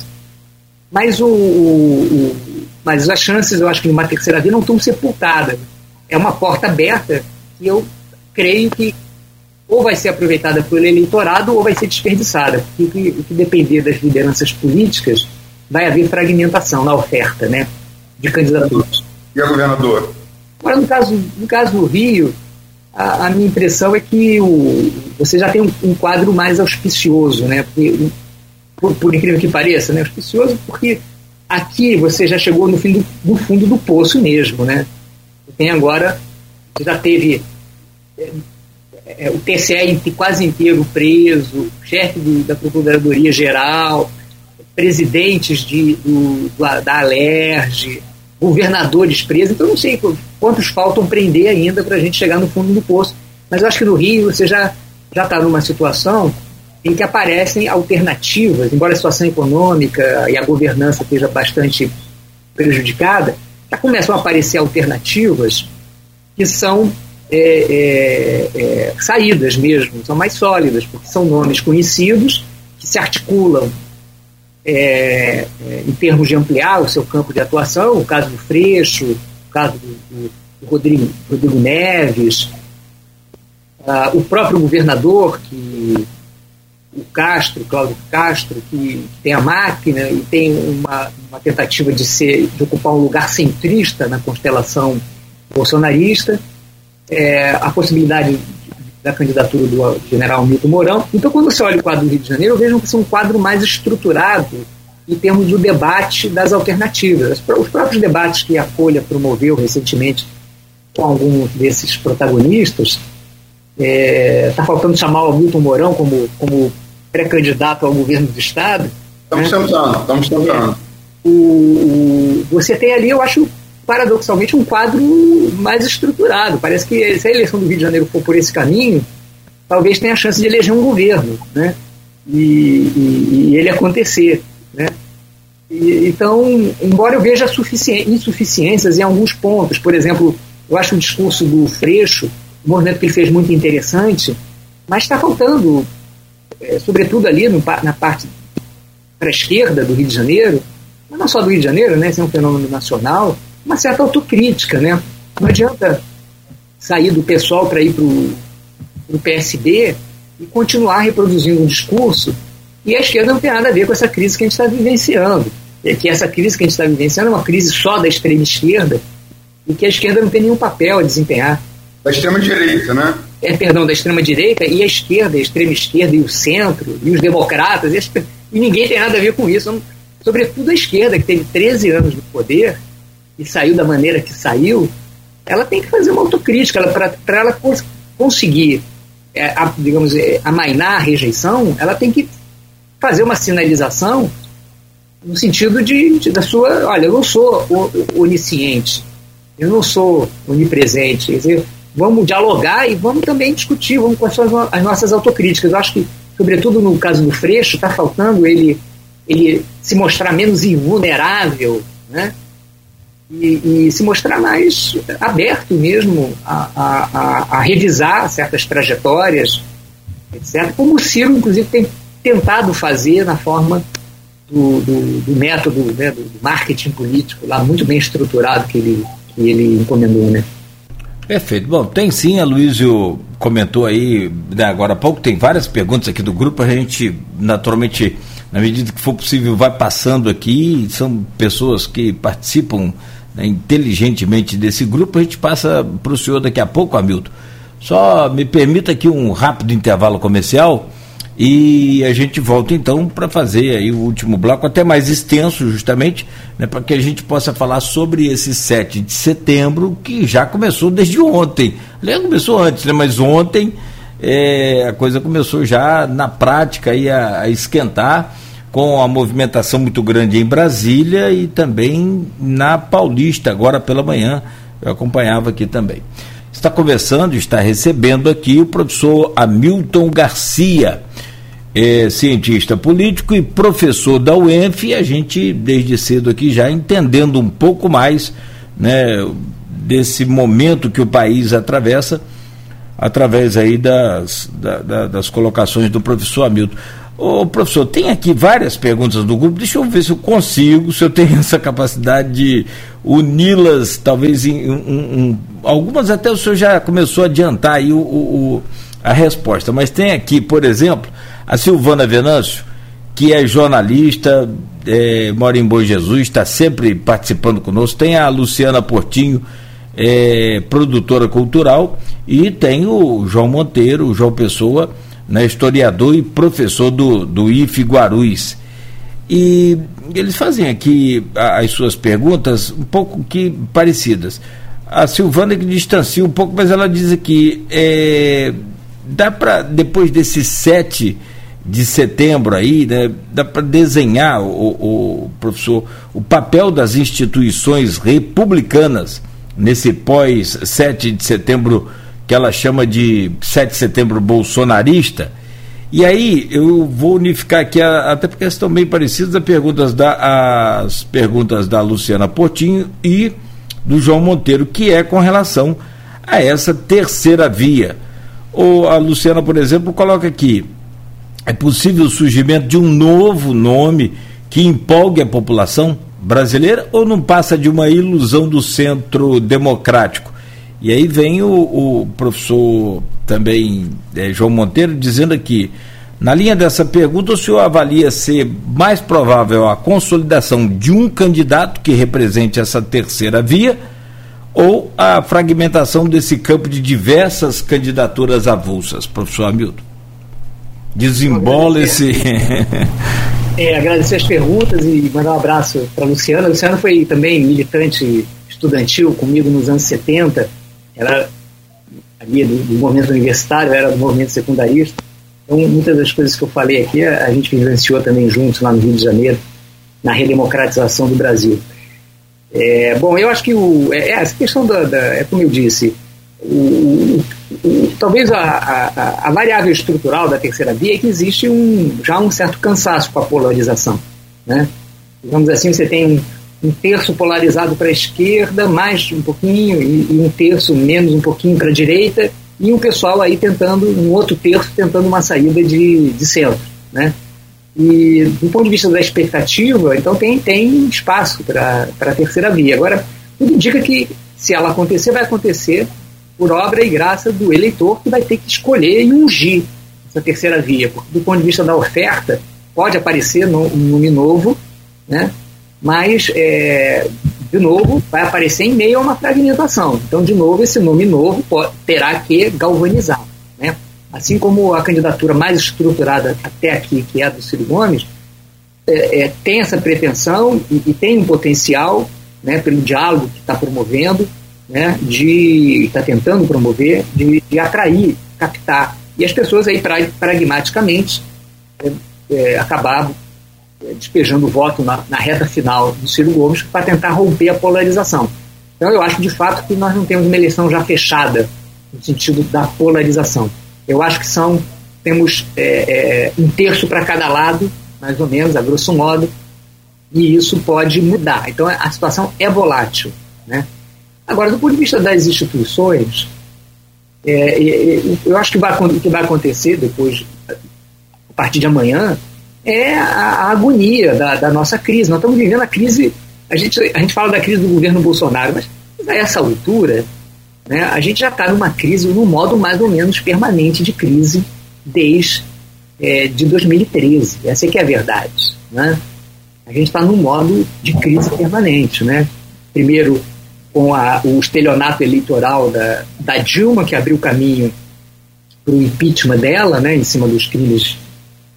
Mas, o, o, o mas as chances, eu acho que numa terceira via não estão sepultadas. É uma porta aberta que eu creio que ou vai ser aproveitada pelo eleitorado ou vai ser desperdiçada. Porque o que depender das lideranças políticas, vai haver fragmentação na oferta né, de candidaturas. E a governador? Agora, no caso, no caso do Rio, a, a minha impressão é que o, você já tem um, um quadro mais auspicioso, né? Porque, por, por, incrível que pareça, né? Auspicioso porque aqui você já chegou no, fim do, no fundo do poço mesmo, né? Tem agora, você já teve é, é, o TCE quase inteiro preso, chefe da Procuradoria Geral, presidentes de, do, da Alerj, governadores presos, então não sei quantos faltam prender ainda para a gente chegar no fundo do poço. Mas eu acho que no Rio você já já está numa situação em que aparecem alternativas, embora a situação econômica e a governança esteja bastante prejudicada, já começam a aparecer alternativas que são é, é, é, saídas mesmo, são mais sólidas, porque são nomes conhecidos que se articulam é, é, em termos de ampliar o seu campo de atuação, o caso do Freixo, o caso do, do Rodrigo, Rodrigo, Neves, ah, o próprio governador, que o Castro, Cláudio Castro, que, tem a máquina e tem uma, uma, tentativa de, ser, de ocupar um lugar centrista na constelação bolsonarista, é, a possibilidade da candidatura do general Milton Mourão. Então, quando você olha o quadro do Rio de Janeiro, eu vejo que é um quadro mais estruturado em termos do debate das alternativas. Os próprios debates que a Folha promoveu recentemente com alguns desses protagonistas, está é, tá faltando chamar o Milton Mourão como, como pré-candidato ao governo do Estado. Estamos né? tentando, estamos tentando. É, o, o, você tem ali, eu acho, paradoxalmente, um quadro mais estruturado. Parece que se a eleição do Rio de Janeiro for por esse caminho, talvez tenha a chance de eleger um governo, né? E, e, e ele acontecer, né? E, então, embora eu veja insuficiências em alguns pontos, por exemplo, eu acho o discurso do Freixo, um movimento que ele fez muito interessante, mas está faltando, é, sobretudo ali no, na parte para a esquerda do Rio de Janeiro, mas não só do Rio de Janeiro, né? Esse é um fenômeno nacional, uma certa autocrítica, né? Não adianta sair do pessoal para ir para o PSB e continuar reproduzindo um discurso e a esquerda não tem nada a ver com essa crise que a gente está vivenciando. É que essa crise que a gente está vivenciando é uma crise só da extrema esquerda e que a esquerda não tem nenhum papel a desempenhar. Da extrema direita, né? É, perdão, da extrema direita e a esquerda, a extrema esquerda e o centro e os democratas e, e ninguém tem nada a ver com isso. Sobretudo a esquerda, que teve 13 anos no poder e saiu da maneira que saiu, ela tem que fazer uma autocrítica para ela cons conseguir, é, a, digamos, é, amainar a rejeição, ela tem que fazer uma sinalização no sentido de, de, da sua, olha, eu não sou onisciente, eu não sou onipresente, quer dizer, vamos dialogar e vamos também discutir, vamos as, as nossas autocríticas. Eu acho que, sobretudo no caso do Freixo, está faltando ele, ele se mostrar menos invulnerável, né? E, e, se mostrar mais aberto mesmo a, a, a, a, revisar certas trajetórias, etc. Como o Ciro, inclusive, tem tentado fazer na forma do, do, do método né, do marketing político lá muito bem estruturado que ele, que ele encomendou, né? Perfeito. Bom, tem sim, a Luísio comentou aí, né, agora há pouco, tem várias perguntas aqui do grupo, a gente naturalmente, na medida que for possível, vai passando aqui, são pessoas que participam né, inteligentemente desse grupo, a gente passa para o senhor daqui a pouco, Hamilton. Só me permita aqui um rápido intervalo comercial E a gente volta então para fazer aí o último bloco, até mais extenso, justamente, né, para que a gente possa falar sobre esse 7 de setembro, que já começou desde ontem. Aliás, começou antes, né, mas ontem é, a coisa começou já na prática aí a, a esquentar, com a movimentação muito grande em Brasília e também na Paulista, agora pela manhã. Eu acompanhava aqui também. Está conversando, está recebendo aqui o professor Hamilton Garcia é cientista político e professor da UENF, e a gente, desde cedo aqui, já entendendo um pouco mais né, desse momento que o país atravessa, através aí das, da, da, das colocações do professor Hamilton. Ô, professor, tem aqui várias perguntas do grupo, deixa eu ver se eu consigo, se eu tenho essa capacidade de uni-las, talvez em um, um, algumas até o senhor já começou a adiantar aí o, o, a resposta, mas tem aqui, por exemplo, a Silvana Venâncio, que é jornalista, é, mora em Bom Jesus, está sempre participando conosco. Tem a Luciana Portinho, é, produtora cultural, e tem o João Monteiro, o João Pessoa, né, historiador e professor do, do IF Guarulhos. E eles fazem aqui as suas perguntas um pouco que parecidas. A Silvana que distancia um pouco, mas ela diz aqui, é, dá para, depois desses sete de setembro aí, né, dá para desenhar, o, o, professor, o papel das instituições republicanas nesse pós 7 de setembro, que ela chama de 7 de setembro bolsonarista. E aí eu vou unificar aqui, até porque estão bem parecidas as perguntas da, as perguntas da Luciana Portinho e do João Monteiro, que é com relação a essa terceira via. Ou a Luciana, por exemplo, coloca aqui é possível o surgimento de um novo nome que empolgue a população brasileira ou não passa de uma ilusão do centro democrático? E aí vem o, o professor também é, João Monteiro dizendo aqui, na linha dessa pergunta, o senhor avalia ser mais provável a consolidação de um candidato que represente essa terceira via ou a fragmentação desse campo de diversas candidaturas avulsas, professor Hamilton? Desembola esse. é, agradecer as perguntas e mandar um abraço para a Luciana. A Luciana foi também militante estudantil comigo nos anos 70. Era ali do, do movimento universitário, era do movimento secundarista. Então, muitas das coisas que eu falei aqui, a, gente vivenciou também juntos lá no Rio de Janeiro, na redemocratização do Brasil. É, bom, eu acho que o, é, essa questão da, da, é como eu disse, o, o, talvez a, a, a, variável estrutural da terceira via é que existe um, já um certo cansaço com a polarização. Né? Digamos assim, você tem um, terço polarizado para a esquerda, mais um pouquinho, e, e um terço menos um pouquinho para a direita, e um pessoal aí tentando, um outro terço tentando uma saída de, de centro. Né? E do ponto de vista da expectativa, então tem, tem espaço para a terceira via. Agora, tudo indica que se ela acontecer, vai acontecer por obra e graça do eleitor que vai ter que escolher e ungir essa terceira via, porque do ponto de vista da oferta pode aparecer um nome novo, né? Mas é, de novo vai aparecer em meio a uma fragmentação. Então, de novo, esse nome novo terá que galvanizar. Né? Assim como a candidatura mais estruturada até aqui, que é a do Ciro Gomes, é, é, tem essa pretensão e, e tem um potencial né, pelo diálogo que está promovendo, né, de está tentando promover, de, de, atrair, captar. E as pessoas aí pragmaticamente é, é, acabaram é, despejando o voto na, na, reta final do Ciro Gomes para tentar romper a polarização. Então eu acho de fato que nós não temos uma eleição já fechada no sentido da polarização. Eu acho que são temos é, é, um terço para cada lado, mais ou menos, a grosso modo, e isso pode mudar. Então a situação é volátil, né? Agora, do ponto de vista das instituições, é, é, é eu acho que vai, o que vai acontecer depois, a partir de amanhã, é a, a agonia da, da, nossa crise. Nós estamos vivendo a crise, a gente, a gente fala da crise do governo Bolsonaro, mas a essa altura, né, a gente já está numa crise, num modo mais ou menos permanente de crise desde é, de 2013. Essa é que é a verdade. Né? A gente está num modo de crise permanente. Né? Primeiro, com a, o estelionato eleitoral da, da Dilma, que abriu caminho para o impeachment dela, né, em cima dos crimes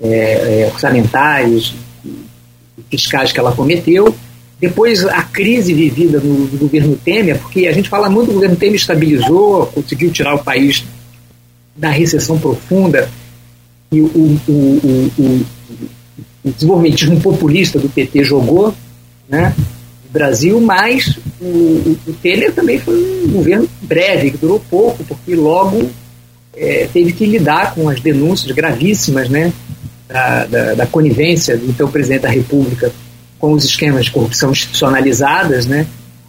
é, é, orçamentais e fiscais que ela cometeu. Depois, a crise vivida no, no, governo Temer, porque a gente fala muito que o governo Temer estabilizou, conseguiu tirar o país da recessão profunda e o, o, o, o desenvolvimentismo populista do PT jogou né, no Brasil, mas o, o, Temer também foi um governo breve, que durou pouco, porque logo é, teve que lidar com as denúncias gravíssimas né, da, da, da conivência do então presidente da República com os esquemas de corrupção institucionalizadas, né?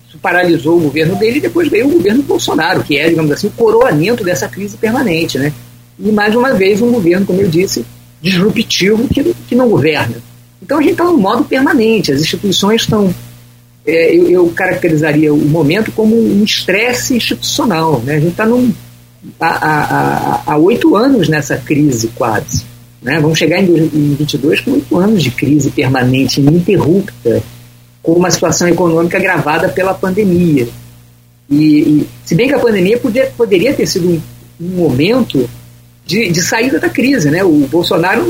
Isso paralisou o governo dele e depois veio o governo Bolsonaro, que é, digamos assim, o coroamento dessa crise permanente, né? E mais uma vez um governo, como eu disse, disruptivo que, que não governa. Então a gente está num modo permanente, as instituições estão. É, eu, eu, caracterizaria o momento como um estresse institucional. Né? A gente está há oito anos nessa crise quase. Né? Vamos chegar em 2022 com oito anos de crise permanente, ininterrupta, com uma situação econômica agravada pela pandemia. E, e se bem que a pandemia podia, poderia ter sido um, um momento de, de, saída da crise, né? O Bolsonaro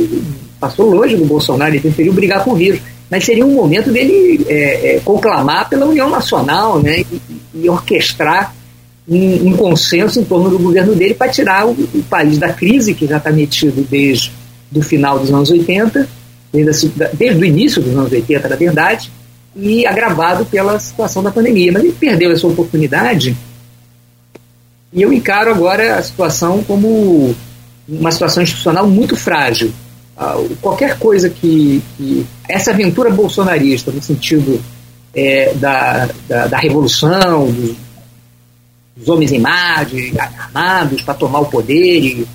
passou longe do Bolsonaro, ele preferiu brigar com o vírus, mas seria um momento dele é, é, conclamar pela União Nacional, né? E, e orquestrar um, um, consenso em torno do governo dele para tirar o, o, país da crise que já está metido desde do final dos anos 80, desde, o início dos anos 80, na verdade, e agravado pela situação da pandemia. Mas ele perdeu essa oportunidade e eu encaro agora a situação como uma situação institucional muito frágil. Uh, qualquer coisa que, que, Essa aventura bolsonarista, no sentido é, da, da, da, revolução, dos, dos homens em mar, armados para tomar o poder e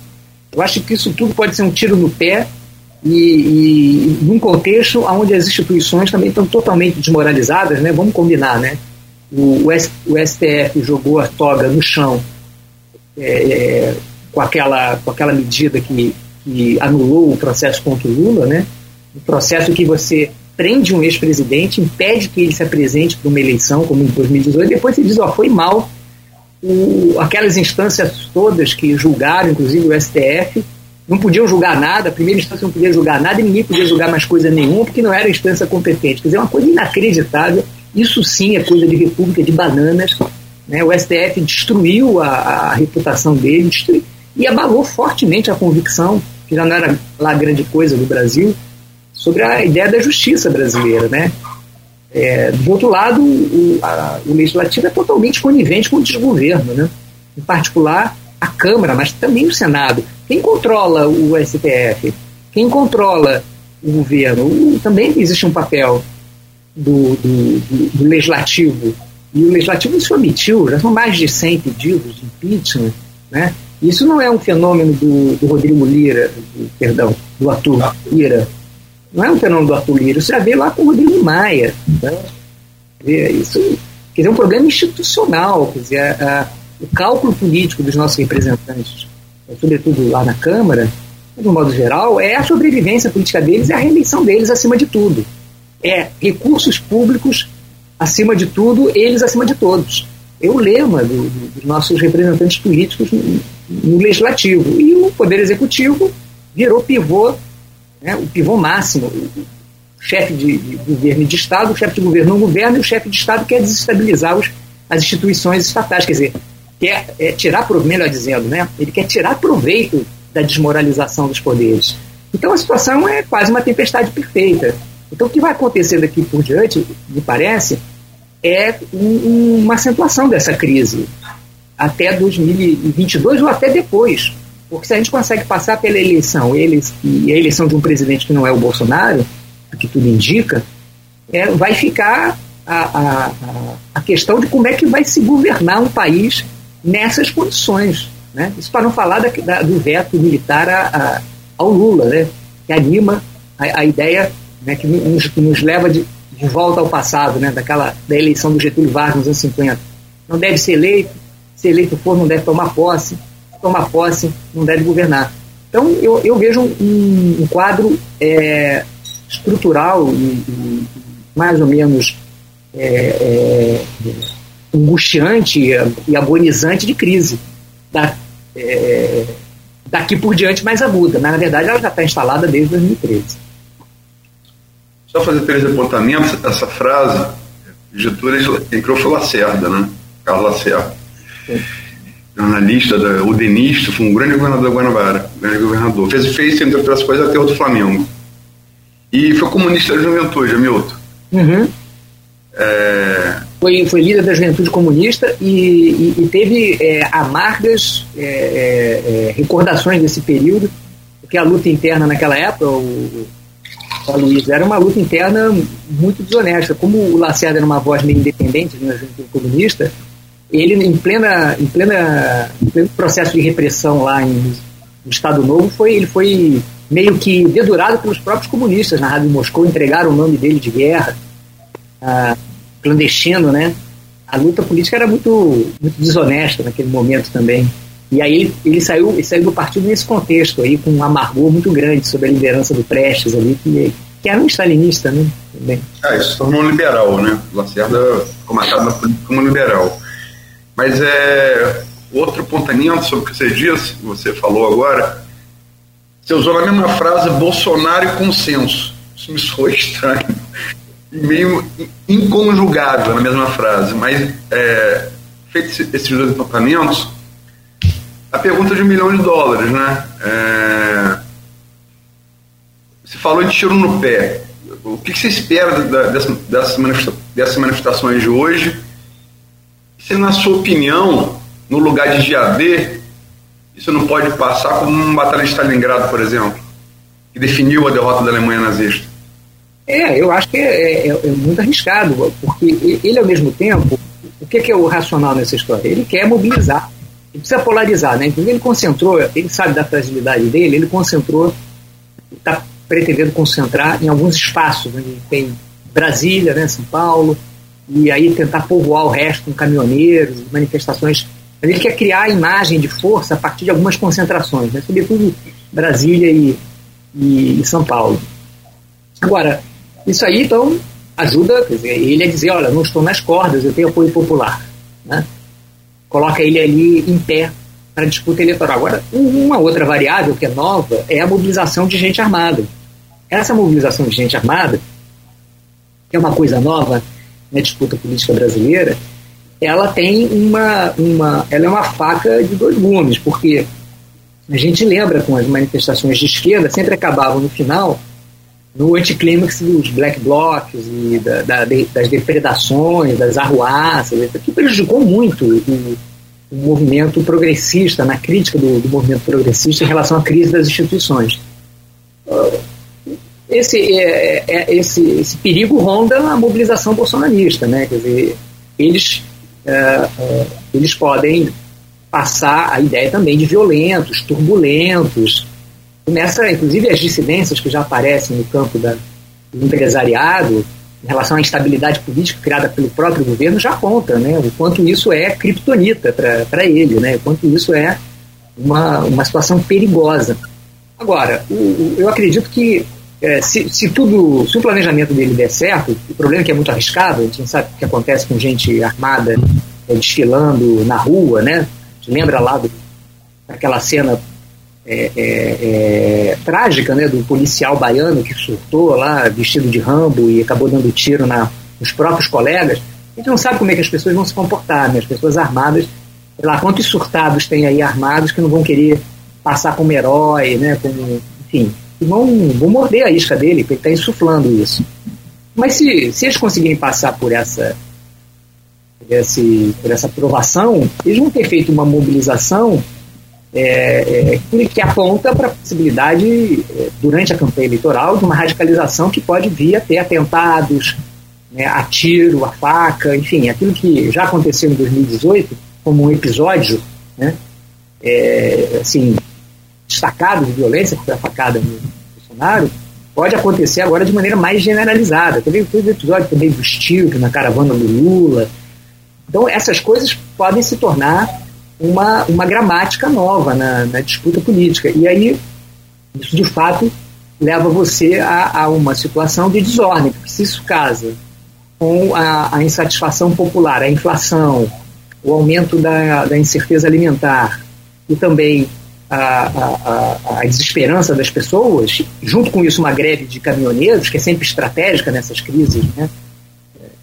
eu acho que isso tudo pode ser um tiro no pé e, e num contexto onde as instituições também estão totalmente desmoralizadas, né? Vamos combinar, né? O, o, STF jogou a toga no chão é, é, com, aquela, com aquela medida que, que anulou o processo contra o Lula, né? O processo que você prende um ex-presidente, impede que ele se apresente para uma eleição, como em 2018, e depois você diz, ó, foi mal, o, aquelas instâncias todas que julgaram, inclusive o STF, não podiam julgar nada, a primeira instância não podia julgar nada e ninguém podia julgar mais coisa nenhuma porque não era instância competente. Quer dizer, é uma coisa inacreditável. Isso sim é coisa de república de bananas. Né? O STF destruiu a, a reputação dele destruiu, e abalou fortemente a convicção, que já não era lá grande coisa no Brasil, sobre a ideia da justiça brasileira. Né? É, do outro lado, o, a, o, legislativo é totalmente conivente com o desgoverno, né? em particular a Câmara, mas também o Senado. Quem controla o STF? Quem controla o governo? O, também existe um papel do, do, do, do, legislativo. E o legislativo se omitiu, já são mais de 100 pedidos de impeachment. Né? Isso não é um fenômeno do, Rodrigo Lira, perdão, do Arthur Lira não é um fenômeno do Arthur Lira, você já vê lá com o Rodrigo Maia. Né? Isso quer dizer, é um problema institucional, quer dizer, a, a, o cálculo político dos nossos representantes, sobretudo lá na Câmara, de um modo geral, é a sobrevivência política deles e a reeleição deles acima de tudo. É recursos públicos acima de tudo, eles acima de todos. É o lema do, do, dos nossos representantes políticos no, no Legislativo. E o Poder Executivo virou pivô né, o pivô máximo, o chefe de, de, governo de Estado, o chefe de governo não governa e o chefe de Estado quer desestabilizar os, as instituições estatais, quer dizer, quer é, tirar, melhor dizendo, né, ele quer tirar proveito da desmoralização dos poderes. Então a situação é quase uma tempestade perfeita. Então o que vai acontecer daqui por diante, me parece, é um, uma acentuação dessa crise até 2022 ou até depois. Porque se a gente consegue passar pela eleição eles, e a eleição de um presidente que não é o Bolsonaro, que tudo indica, é, vai ficar a, a, a questão de como é que vai se governar um país nessas condições. Né? Isso para não falar da, da, do veto militar a, ao Lula, né? que anima a, a ideia né, que, nos, que nos leva de, de volta ao passado, né? Daquela, da eleição do Getúlio Vargas nos anos 50. Não deve ser eleito, se eleito for, não deve tomar posse tomar posse, não deve governar. Então, eu, eu vejo um, um quadro é, estrutural e, e, mais ou menos é, é, angustiante e agonizante de crise. Da, é, daqui por diante mais aguda, mas na verdade ela já está instalada desde 2013. Só fazer três apontamentos, essa frase, Getúlio, criou foi Lacerda, né? Carlos Lacerda. Sim. Jornalista, da, udenista, foi um grande governador da Guanabara, um grande governador. Fez, fez, entre outras coisas, até o do Flamengo. E foi comunista da juventude, Hamilton. Uhum. É... Foi, foi líder da juventude comunista e, e, e teve é, amargas é, é, é recordações desse período, porque a luta interna naquela época, o, o Luiz, era uma luta interna muito desonesta. Como o Lacerda era uma voz meio independente na juventude comunista, ele, em, plena, em, plena, em pleno processo de repressão lá em, no Estado Novo, foi, ele foi meio que dedurado pelos próprios comunistas na Rádio Moscou, entregaram o nome dele de guerra, ah, clandestino, né? A luta política era muito, muito desonesta naquele momento também. E aí ele, saiu, ele saiu do partido nesse contexto aí, com um amargor muito grande sobre a liderança do Prestes ali, que, que era um stalinista, né? Também. Ah, isso se tornou um liberal, né? Lacerda ficou marcado como liberal. Mas é outro pontamento sobre o que você disse, você falou agora, você usou na mesma frase Bolsonaro e consenso. Isso me soou estranho. Meio inconjugável na mesma frase. Mas, é, feitos esses dois apontamentos, a pergunta de um milhão de dólares, né? É, você falou de tiro no pé. O que você espera dessas manifestações de hoje? Se, na sua opinião, no lugar de GAD, isso não pode passar como uma batalha de Stalingrado, por exemplo, que definiu a derrota da Alemanha nazista? É, eu acho que é, é, é muito arriscado, porque ele, ao mesmo tempo, o que é, que é o racional nessa história? Ele quer mobilizar, ele precisa polarizar, né? Então ele concentrou, ele sabe da fragilidade dele, ele concentrou, está pretendendo concentrar em alguns espaços, onde tem Brasília, né, São Paulo, e aí tentar povoar o resto com caminhoneiros, manifestações. Mas ele quer criar a imagem de força a partir de algumas concentrações, né? sobretudo Brasília e, e, e São Paulo. Agora, isso aí, então, ajuda dizer, ele a dizer, olha, não estou nas cordas, eu tenho apoio popular. Né? Coloca ele ali em pé para disputa eleitoral. Agora, uma outra variável que é nova é a mobilização de gente armada. Essa mobilização de gente armada, que é uma coisa nova, na disputa política brasileira, ela tem uma, uma, ela é uma faca de dois gumes, porque a gente lembra com as manifestações de esquerda sempre acabavam no final no anticlímax dos black blocs e da, da, das depredações, das arruaças, que prejudicou muito o, o movimento progressista, na crítica do, do, movimento progressista em relação à crise das instituições esse, é, é, é, esse, esse perigo ronda a mobilização bolsonarista, né? Quer dizer, eles, é, é, eles podem passar a ideia também de violentos, turbulentos. Nessa, inclusive, as dissidências que já aparecem no campo da, do empresariado em relação à instabilidade política criada pelo próprio governo já conta, né? O quanto isso é criptonita para ele, né? O quanto isso é uma, uma situação perigosa. Agora, o, o, eu acredito que é, se, se, tudo, se o planejamento dele der certo, o problema é que é muito arriscado, a gente não sabe o que acontece com gente armada é, desfilando na rua, né? A gente lembra lá do, daquela cena é, é, é, trágica, né, do policial baiano que surtou lá vestido de Rambo e acabou dando tiro na, nos próprios colegas. A gente não sabe como é que as pessoas vão se comportar, né? As pessoas armadas, sei lá, quantos surtados tem aí armados que não vão querer passar como herói, né? Como, enfim, e vão, vão morder a isca dele, porque ele está insuflando isso. Mas se, se eles conseguirem passar por essa, por, esse, por essa aprovação, eles vão ter feito uma mobilização é, é, que aponta para a possibilidade, é, durante a campanha eleitoral, de uma radicalização que pode vir a ter atentados, né, a tiro, a faca, enfim, aquilo que já aconteceu em 2018 como um episódio, né, é, assim, destacado de violência, que foi a facada no Bolsonaro, pode acontecer agora de maneira mais generalizada. Teve, teve episódio também do Stilk na caravana do Lula. Então, essas coisas podem se tornar uma, uma gramática nova na, na disputa política. E aí, isso de fato leva você a, a uma situação de desordem, porque se isso casa com a, a insatisfação popular, a inflação, o aumento da, da incerteza alimentar e também a, a, a, desesperança das pessoas, junto com isso uma greve de caminhoneiros, que é sempre estratégica nessas crises né,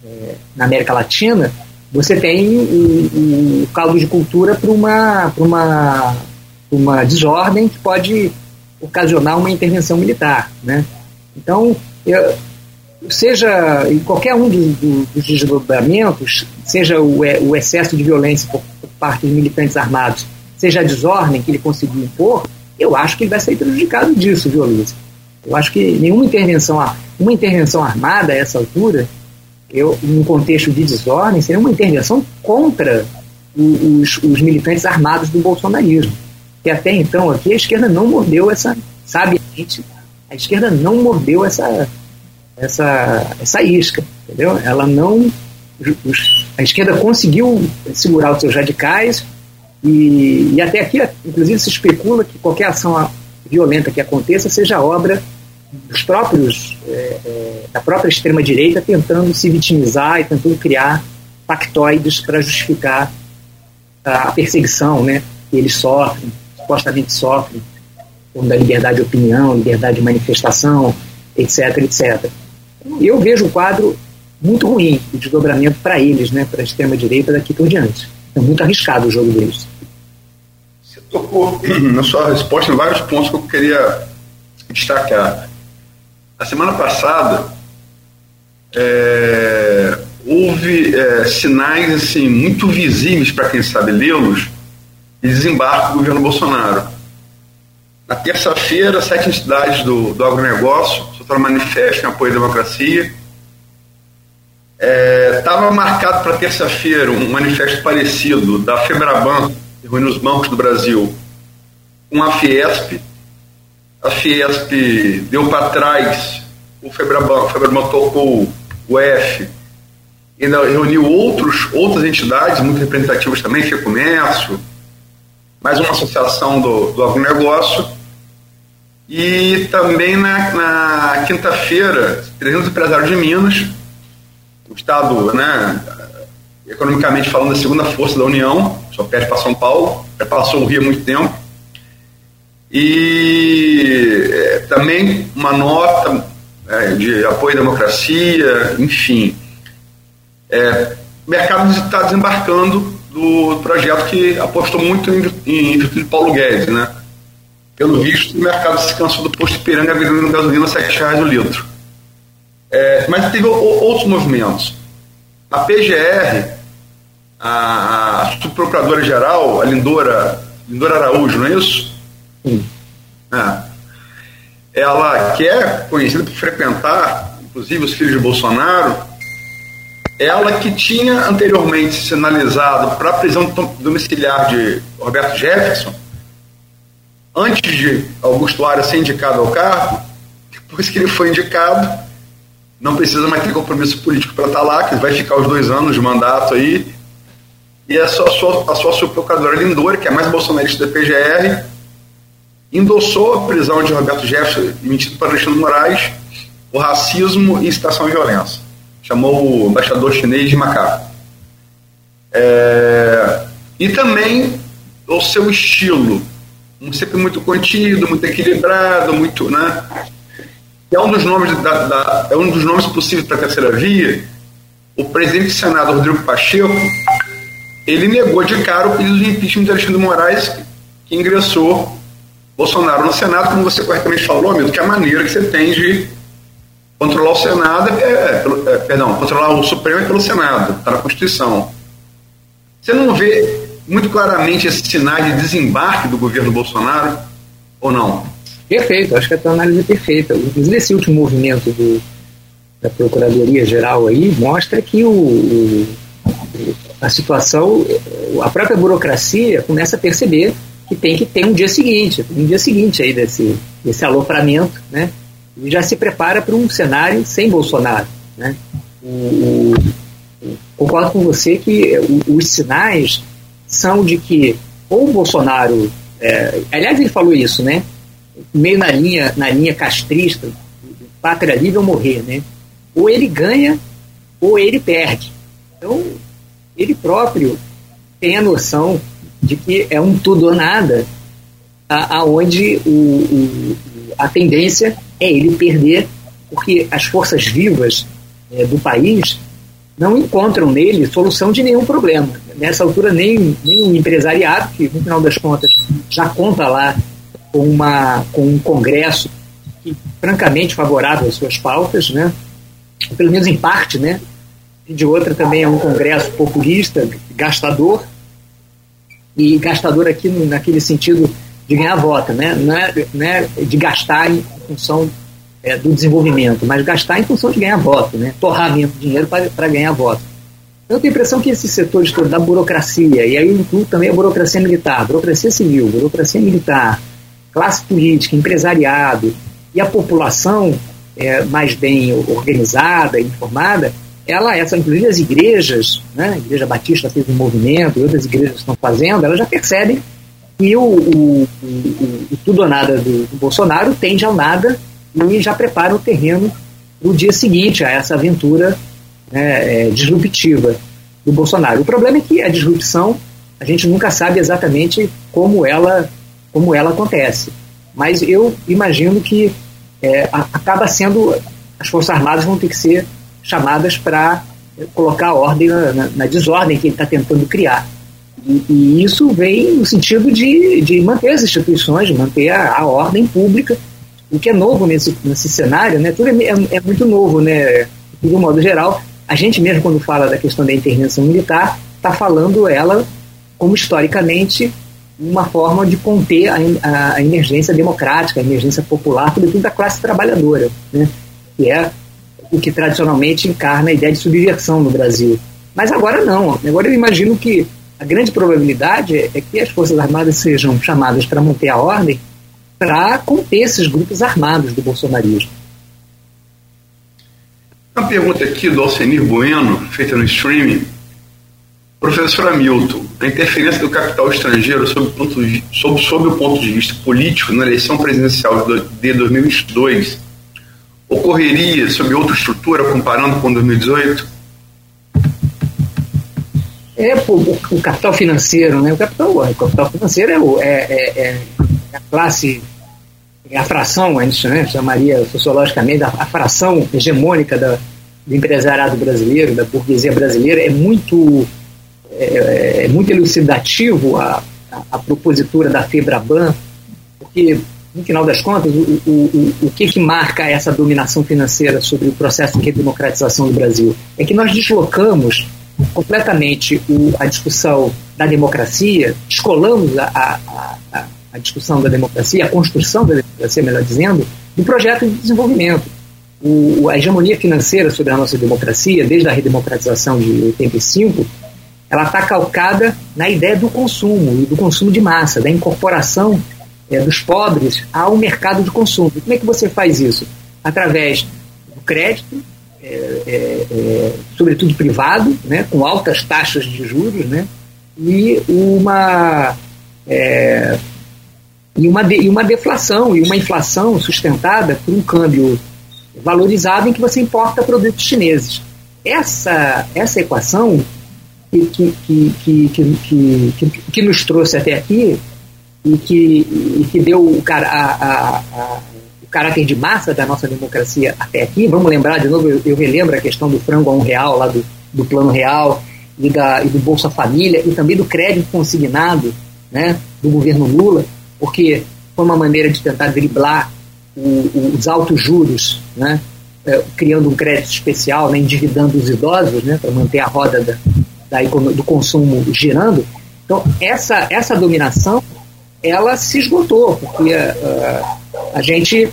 é, na América Latina, você tem o, o caldo de cultura para uma, uma, uma desordem que pode ocasionar uma intervenção militar. Né? Então, eu, seja em qualquer um dos, dos desdobramentos, seja o, o excesso de violência por, por parte dos militantes armados, seja a desordem que ele conseguiu impor, eu acho que ele vai sair prejudicado disso, viu, Luiz? Eu acho que nenhuma intervenção, uma intervenção armada a essa altura, eu, num contexto de desordem, seria uma intervenção contra os, os militantes armados do bolsonarismo. Que até então aqui a esquerda não mordeu essa, sabiamente, a esquerda não mordeu essa, essa, essa isca, entendeu? Ela não. Os, a esquerda conseguiu segurar os seus radicais, e, e até aqui, inclusive, se especula que qualquer ação violenta que aconteça seja obra dos próprios é, é, da própria extrema direita tentando se vitimizar e tentando criar factoides para justificar a perseguição, né, que eles sofrem, supostamente sofrem, como da liberdade de opinião, liberdade de manifestação, etc, etc. Eu vejo o quadro muito ruim, o desdobramento para eles, né, para a extrema direita daqui por diante. É muito arriscado o jogo deles tocou na sua resposta em vários pontos que eu queria destacar. A semana passada é, houve é, sinais assim muito visíveis para quem sabe lê-los de desembarque do governo Bolsonaro. Na terça-feira, sete entidades do, do agronegócio soltaram manifesto em apoio à democracia. Estava é, marcado para terça-feira um manifesto parecido da FEBRABAN, reuniu os bancos do Brasil com a Fiesp. A Fiesp deu para trás o Febraban, o Febraban tocou o F, ainda reuniu outros, outras entidades muito representativas também, Comércio, mais uma associação do, do agronegócio. E também na, na quinta-feira, 300 empresários de Minas, o Estado, né, economicamente falando, a segunda força da União, só perde para São Paulo, já passou o Rio há muito tempo. E é, também uma nota é, de apoio à democracia, enfim. É, o mercado está desembarcando do projeto que apostou muito em, em virtude de Paulo Guedes, né? Pelo visto, o mercado se cansou do posto de Piranga vendendo gasolina a R$ reais o litro. É, mas teve outros movimentos. A PGR, a, a subprocuradora-geral, a Lindora, Lindora Araújo, não é isso? Sim. É. Ela que é conhecida por frequentar, inclusive, os filhos de Bolsonaro, ela que tinha anteriormente sinalizado para a prisão domiciliar de Roberto Jefferson, antes de Augusto Aras ser indicado ao cargo, depois que ele foi indicado, não precisa mais ter compromisso político para estar tá lá, que vai ficar os dois anos de mandato aí, e a sua, a sua, a sua Lindora, que é mais bolsonarista da PGR, endossou a prisão de Roberto Jefferson, emitido para Alexandre Moraes, o racismo e incitação à violência. Chamou o embaixador chinês de macaco. É, e também o seu estilo, sempre muito contido, muito equilibrado, muito, né? É um dos nomes da, da é um dos nomes possíveis para a terceira via. O presidente do Senado, Rodrigo Pacheco, ele negou de cara o pedido de impeachment de Alexandre Moraes, que ingressou Bolsonaro no Senado, como você corretamente falou, amigo, que é a maneira que você tem de controlar o Senado, é, é, é perdão, controlar o Supremo é pelo Senado, está na Constituição. Você não vê muito claramente esses sinais de desembarque do governo Bolsonaro, ou não? Perfeito, acho que a tua análise é perfeita. Inclusive, esse último movimento do, da Procuradoria Geral aí mostra que o, o a situação, a própria burocracia começa a perceber que tem que ter um dia seguinte, um dia seguinte aí desse, desse alopramento, né? E já se prepara para um cenário sem Bolsonaro, né? O, o, concordo com você que os sinais são de que ou o Bolsonaro, é, aliás ele falou isso, né? Meio na linha, na linha castrista, pátria livre ou morrer, né? Ou ele ganha ou ele perde. Então ele próprio tem a noção de que é um tudo ou nada aonde o, o, a tendência é ele perder, porque as forças vivas é, do país não encontram nele solução de nenhum problema. Nessa altura, nem, nem o empresariado, que no final das contas já conta lá com, uma, com um congresso que, francamente favorável às suas pautas, né? pelo menos em parte, né? e de outra também é um congresso populista, gastador, e gastador aqui naquele sentido de ganhar voto, né? não, é, não é de gastar em função é, do desenvolvimento, mas gastar em função de ganhar voto, né? torrar mesmo dinheiro para ganhar voto. Eu tenho a impressão que esses setores todos da burocracia, e aí eu incluo também a burocracia militar, burocracia civil, burocracia militar, classe política, empresariado e a população é, mais bem organizada, informada, ela, essa, inclusive as igrejas, né, a Igreja Batista fez um movimento, e outras igrejas estão fazendo, elas já percebem que o, o, o, o tudo ou nada do, do, Bolsonaro tende ao nada e já prepara o terreno para o dia seguinte a essa aventura né, é, disruptiva do Bolsonaro. O problema é que a disrupção, a gente nunca sabe exatamente como ela, como ela acontece. Mas eu imagino que é, acaba sendo, as Forças Armadas vão ter que ser chamadas para colocar ordem na, na, na, desordem que ele está tentando criar. E, e, isso vem no sentido de, de manter as instituições, manter a, a ordem pública, o que é novo nesse, nesse cenário, né? Tudo é, é, é muito novo, né? De um modo geral, a gente mesmo quando fala da questão da intervenção militar, está falando ela como historicamente uma forma de conter a, a, emergência democrática, a emergência popular, sobretudo da classe trabalhadora, né? que é o que tradicionalmente encarna a ideia de subversão no Brasil. Mas agora não. Agora eu imagino que a grande probabilidade é que as Forças Armadas sejam chamadas para manter a ordem para conter esses grupos armados do bolsonarismo. Uma pergunta aqui do Alcenir Bueno, feita no streaming. Professor Hamilton, a interferência do capital estrangeiro sob, ponto de, sob, sob o ponto de vista político na eleição presidencial de 2022 ocorreria sob outra estrutura comparando com 2018? É, pô, o, capital financeiro, né? O capital, o capital financeiro é, o, é, é, é a classe, é a fração, a gente né, chamaria sociologicamente, a, a fração hegemônica da, do empresariado brasileiro, da burguesia brasileira, é muito, é, é muito elucidativo a, a, a propositura da Febraban, porque no final das contas, o, o, o, o que, que marca essa dominação financeira sobre o processo de redemocratização do Brasil? É que nós deslocamos completamente o, a discussão da democracia, descolamos a, a, a, a, discussão da democracia, a construção da democracia, melhor dizendo, do projeto de desenvolvimento. O, a hegemonia financeira sobre a nossa democracia, desde a redemocratização de 85, ela está calcada na ideia do consumo, do consumo de massa, da incorporação é, dos pobres ao mercado de consumo. Como é que você faz isso? Através do crédito, é, é, é, sobretudo privado, né, com altas taxas de juros, né, e uma é, e uma, de, e uma deflação e uma inflação sustentada por um câmbio valorizado em que você importa produtos chineses. Essa, essa equação que, que, que, que, que, que, nos trouxe até aqui e que, e que deu o, cara, a, a, a, o caráter de massa da nossa democracia até aqui. Vamos lembrar de novo, eu, eu relembro a questão do frango a um real, lá do, do Plano Real, e, da, e do Bolsa Família, e também do crédito consignado né, do governo Lula, porque foi uma maneira de tentar driblar o, os altos juros, né, é, criando um crédito especial, né, endividando os idosos né, para manter a roda da, da, do consumo girando. Então, essa, essa dominação ela se esgotou, porque uh, a gente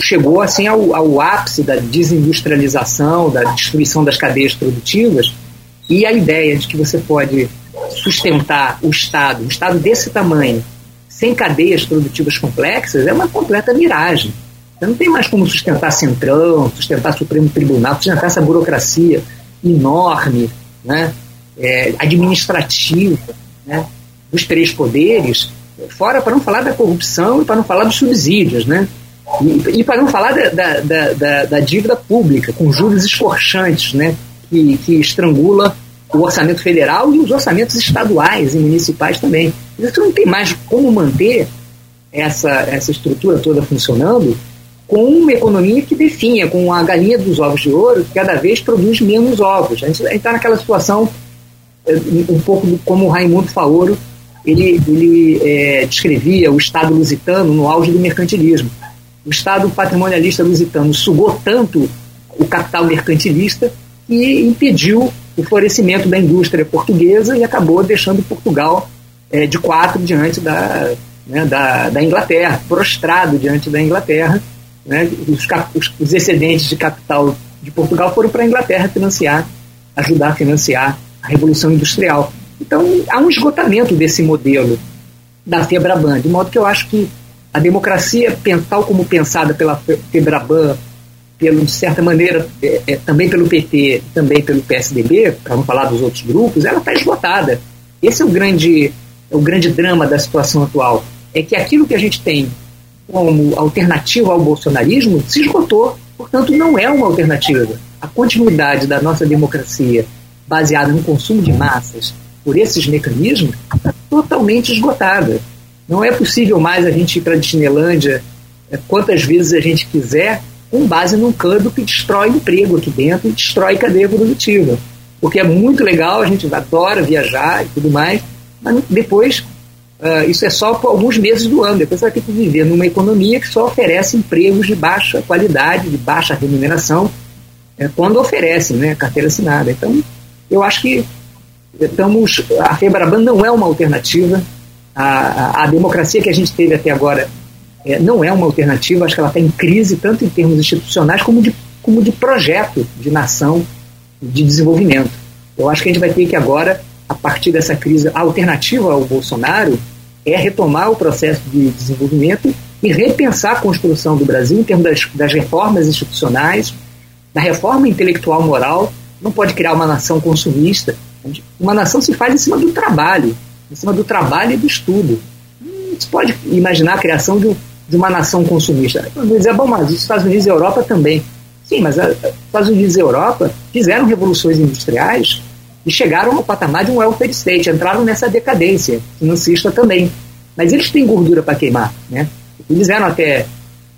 chegou assim ao, ao, ápice da desindustrialização, da destruição das cadeias produtivas, e a ideia de que você pode sustentar o Estado, um Estado desse tamanho, sem cadeias produtivas complexas, é uma completa miragem. Você não tem mais como sustentar Centrão, sustentar Supremo Tribunal, sustentar essa burocracia enorme, né, é, administrativa, né, dos três poderes, Fora para não falar da corrupção e para não falar dos subsídios, né? E, e para não falar da, da, da, da, dívida pública, com juros escorchantes, né? Que, que estrangula o orçamento federal e os orçamentos estaduais e municipais também. Você não tem mais como manter essa, essa estrutura toda funcionando com uma economia que definha, com a galinha dos ovos de ouro, que cada vez produz menos ovos. A gente está naquela situação, eh, um pouco como o Raimundo Faoro, ele, ele é, descrevia o Estado lusitano no auge do mercantilismo. O Estado patrimonialista lusitano sugou tanto o capital mercantilista que impediu o florescimento da indústria portuguesa e acabou deixando Portugal é, de quatro diante da, né, da, da Inglaterra, prostrado diante da Inglaterra, né, os, os, excedentes de capital de Portugal foram para a Inglaterra financiar, ajudar a financiar a Revolução Industrial. Então, há um esgotamento desse modelo da Febraban, de modo que eu acho que a democracia, tal como pensada pela Febraban, pelo, de certa maneira, é, é, também pelo PT, também pelo PSDB, para não falar dos outros grupos, ela está esgotada. Esse é o grande, é o grande drama da situação atual. É que aquilo que a gente tem como alternativa ao bolsonarismo se esgotou. Portanto, não é uma alternativa. A continuidade da nossa democracia baseada no consumo de massas por esses mecanismos está totalmente esgotada. Não é possível mais a gente ir para a Disneylândia é, quantas vezes a gente quiser com base num câmbio que destrói emprego aqui dentro e destrói cadeia produtiva. Porque é muito legal, a gente adora viajar e tudo mais, mas depois Uh, isso é só por alguns meses do ano. Depois você vai ter que viver numa economia que só oferece empregos de baixa qualidade, de baixa remuneração, é, quando oferece né, carteira assinada. Então, eu acho que estamos. A Febraban não é uma alternativa. A, a, a, democracia que a gente teve até agora é, não é uma alternativa. Acho que ela está em crise, tanto em termos institucionais como de, como de projeto de nação, de desenvolvimento. Eu acho que a gente vai ter que agora a partir dessa crise, alternativa ao Bolsonaro é retomar o processo de desenvolvimento e repensar a construção do Brasil em termos das, das reformas institucionais, da reforma intelectual moral. Não pode criar uma nação consumista. Uma nação se faz em cima do trabalho, em cima do trabalho e do estudo. Não se pode imaginar a criação de, de uma nação consumista. Vou dizer, bom, mas os Estados Unidos e a Europa também. Sim, mas os Estados Unidos e a Europa fizeram revoluções industriais e chegaram ao patamar de um welfare state, entraram nessa decadência financista também. Mas eles têm gordura para queimar, né? Eles eram até,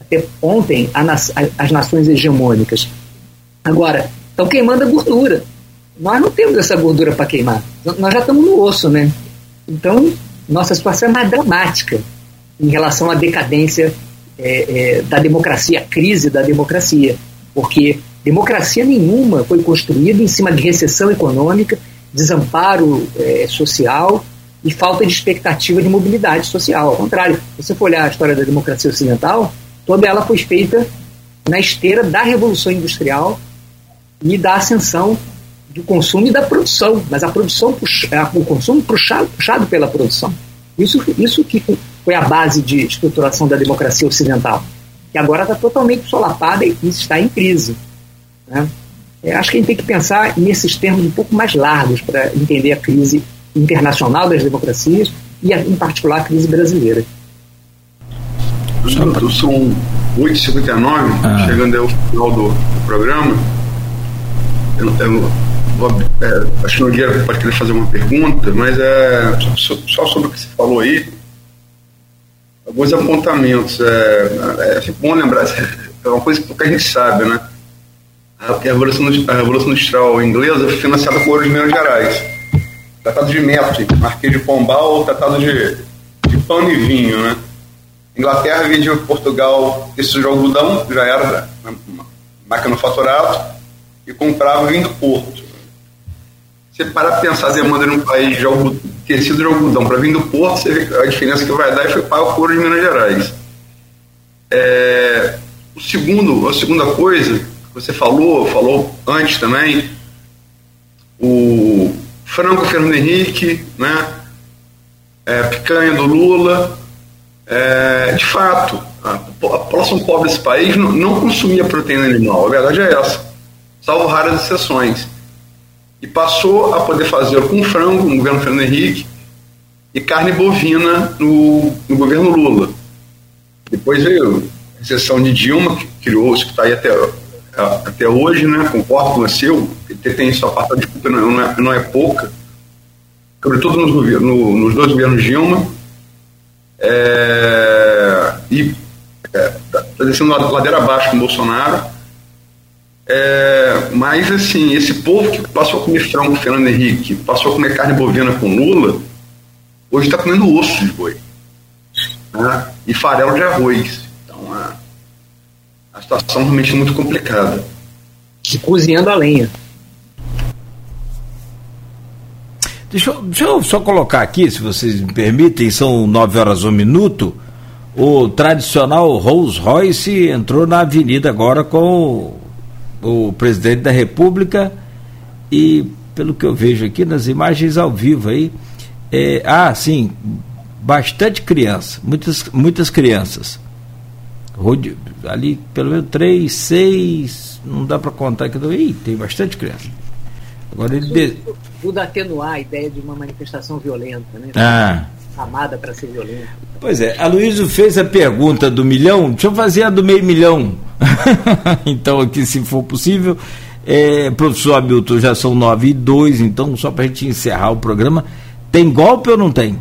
até ontem as nações hegemônicas. Agora, estão queimando a gordura. Nós não temos essa gordura para queimar. Nós já estamos no osso, né? Então, nossa situação é mais dramática em relação à decadência é, é, da democracia, a crise da democracia. Porque Democracia nenhuma foi construída em cima de recessão econômica, desamparo é, social e falta de expectativa de mobilidade social. Ao contrário, se você for olhar a história da democracia ocidental, toda ela foi feita na esteira da Revolução Industrial e da ascensão do consumo e da produção, mas a produção, o consumo puxado, puxado pela produção. Isso, isso que foi a base de estruturação da democracia ocidental, que agora está totalmente solapada e está em crise. Né? É, acho que a gente tem que pensar nesses termos um pouco mais largos para entender a crise internacional das democracias e, em particular, a crise brasileira. São 8h59, ah. chegando ao final do, do programa. Eu, eu vou, é, acho que o Nogueira pode querer fazer uma pergunta, mas é só, só, sobre o que você falou aí. Alguns apontamentos. É, é, é bom lembrar, é uma coisa que a gente sabe, né? A Revolução, a Revolução Industrial Inglesa foi financiada por ouro de Minas Gerais. Tratado de Método, Marquês de Pombal, tratado de, de pano e vinho, né? Inglaterra vendia para Portugal esse de algodão, já era máquina faturado, e comprava vinho do Porto. Você parar para pensar a demanda num país de algodão, tecido de algodão para vir do Porto, você vê a diferença que vai dar e foi pago por ouro de Minas Gerais. É, o segundo, a segunda coisa você falou, falou antes também, o Franco Fernando Henrique, né? É, picanha do Lula. É, de fato, a, população pobre desse país não, não, consumia proteína animal, a verdade é essa, salvo raras exceções. E passou a poder fazer com frango no governo Fernando Henrique e carne bovina no, no governo Lula. Depois veio a exceção de Dilma, que criou, que está aí até até hoje, né, concordo com você, o PT tem sua parte de culpa, não é, não é pouca, sobretudo nos, no, nos dois governos Dilma. É, para ir é, tá, tá descendo ladeira abaixo com Bolsonaro. É, mas assim, esse povo que passou a comer frango com Fernando Henrique, passou a comer carne bovina com Lula, hoje está comendo osso de boi. Né? E farelo de arroz. Então a, a situação realmente é muito complicada. E cozinhando a lenha. Deixa eu, deixa eu só colocar aqui, se vocês me permitem, são nove horas um minuto. O tradicional Rolls Royce entrou na avenida agora com o, o presidente da República e, pelo que eu vejo aqui nas imagens ao vivo aí, é, ah, sim, bastante criança, muitas, muitas crianças. Ali, pelo menos três, seis, não dá para contar aqui. Ih, tem bastante criança. Agora ele. De... A atenuar a ideia de uma manifestação violenta, né? Ah. Amada para ser violenta. Pois é, a Luísa fez a pergunta do milhão, deixa eu fazer a do meio milhão. então, aqui, se for possível. É, professor Hamilton, já são nove e dois, então, só para a gente encerrar o programa. Tem golpe ou não tem?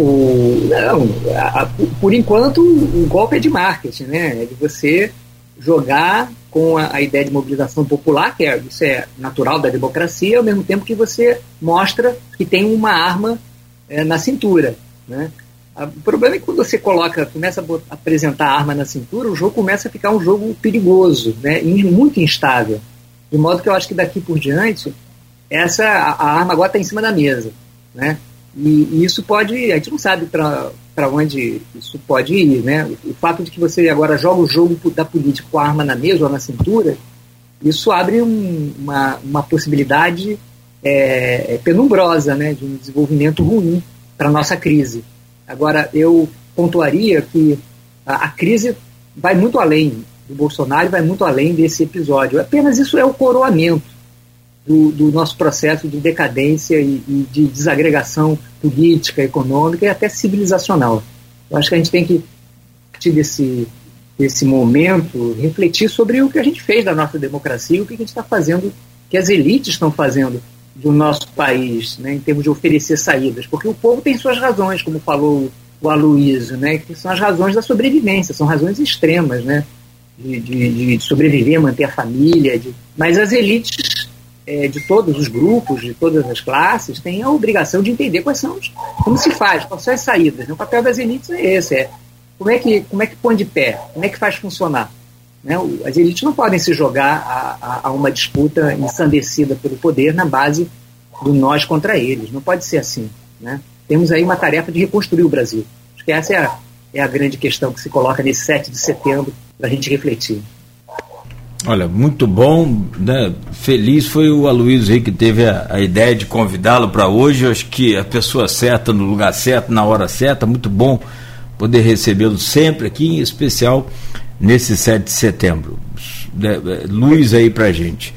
O, não, a, por enquanto, o golpe é de marketing, né? É de você jogar com a, a, ideia de mobilização popular, que é, isso é natural da democracia, ao mesmo tempo que você mostra que tem uma arma é, na cintura. Né? O problema é que quando você coloca, começa a apresentar a arma na cintura, o jogo começa a ficar um jogo perigoso, né? e muito instável. De modo que eu acho que daqui por diante, essa a, a arma agora está em cima da mesa. Né? E, e, isso pode, a gente não sabe para onde isso pode ir, né? O fato de que você agora joga o jogo da política com a arma na mesa ou na cintura, isso abre um, uma, uma possibilidade é, é penumbrosa, né, de um desenvolvimento ruim para nossa crise. Agora, eu pontuaria que a, a, crise vai muito além do Bolsonaro, vai muito além desse episódio. Apenas isso é o coroamento do, do nosso processo de decadência e, e, de desagregação política, econômica e até civilizacional. Eu acho que a gente tem que, a partir desse, desse momento, refletir sobre o que a gente fez da nossa democracia e o que a gente está fazendo, que as elites estão fazendo do nosso país, né, em termos de oferecer saídas. Porque o povo tem suas razões, como falou o Aloysio, né, que são as razões da sobrevivência, são razões extremas, né, de, de, de sobreviver, manter a família, de... mas as elites é, de todos os grupos, de todas as classes, têm a obrigação de entender quais são os, como se faz, quais são as saídas. Né? O papel das elites é esse, é como é que, como é que põe de pé, como é que faz funcionar. Né? As elites não podem se jogar a, a, a uma disputa ensandecida pelo poder na base do nós contra eles. Não pode ser assim. Né? Temos aí uma tarefa de reconstruir o Brasil. Acho que essa é a, é a grande questão que se coloca nesse 7 de setembro para a gente refletir. Olha, muito bom, né? Feliz foi o Aloysio aí que teve a, a ideia de convidá-lo para hoje. Eu acho que a pessoa certa, no lugar certo, na hora certa. Muito bom poder recebê-lo sempre aqui, em especial nesse 7 de setembro. É, luz aí para gente.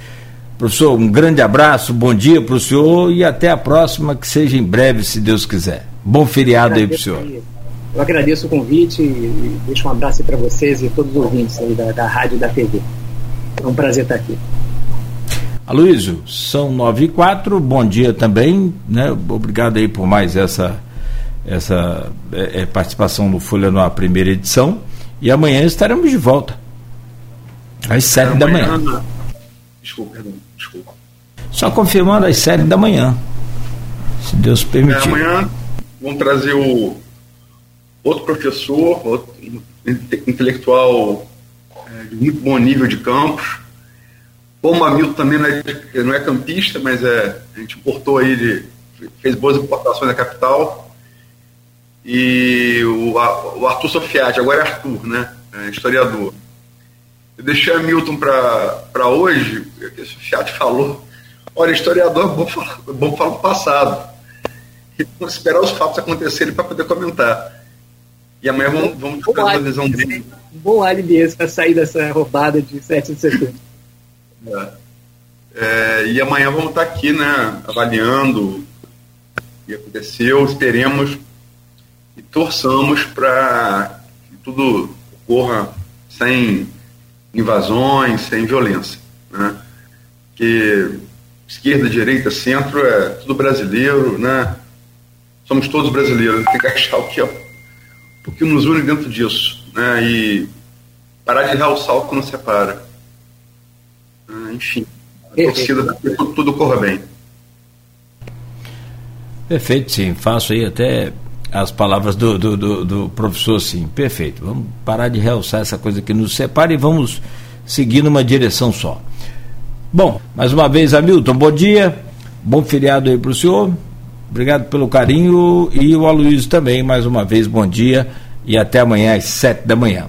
Professor, um grande abraço, bom dia para o senhor e até a próxima, que seja em breve, se Deus quiser. Bom feriado aí para o senhor. Eu agradeço o convite e deixo um abraço para vocês e todos os ouvintes aí da, da rádio e da TV. É um prazer estar aqui. Aloysio, são nove e quatro, bom dia também, né? Obrigado aí por mais essa, essa é, é participação no Folha no Ar, primeira edição. E amanhã estaremos de volta. Às sete da manhã. Desculpa, perdão, desculpa. Só confirmando às sete da manhã. Se Deus permitir. É, amanhã vamos trazer o outro professor, outro intelectual é, de muito bom nível de campos. O Mamilton também não é, não é campista, mas é, a gente importou aí, ele fez boas importações da capital. E o, o Arthur Sofiati, agora é Arthur, né? É, historiador. Eu deixei a Milton para hoje, porque o Sofiati falou. Olha, historiador é bom falar, é bom falar do passado. E vamos esperar os fatos acontecerem para poder comentar. E amanhã vamos, vamos discutir a visão dele um bom esse para sair dessa roubada de 7 de setembro. É. É, e amanhã vamos estar aqui, né, avaliando o que aconteceu, esperemos e torçamos para que tudo ocorra sem invasões, sem violência. Né? Que esquerda, direita, centro é tudo brasileiro, né? Somos todos brasileiros, tem que achar o que é o que nos une dentro disso. Né? E parar de realçar o que nos separa. Ah, enfim, a torcida tudo, tudo corra bem. Perfeito, sim. Faço aí até as palavras do, do, do, do, professor, sim. Perfeito. Vamos parar de realçar essa coisa que nos separa e vamos seguir numa direção só. Bom, mais uma vez, Hamilton, bom dia. Bom feriado aí para o senhor. Obrigado pelo carinho e o Aloysio também, mais uma vez, bom dia e até amanhã às sete da manhã.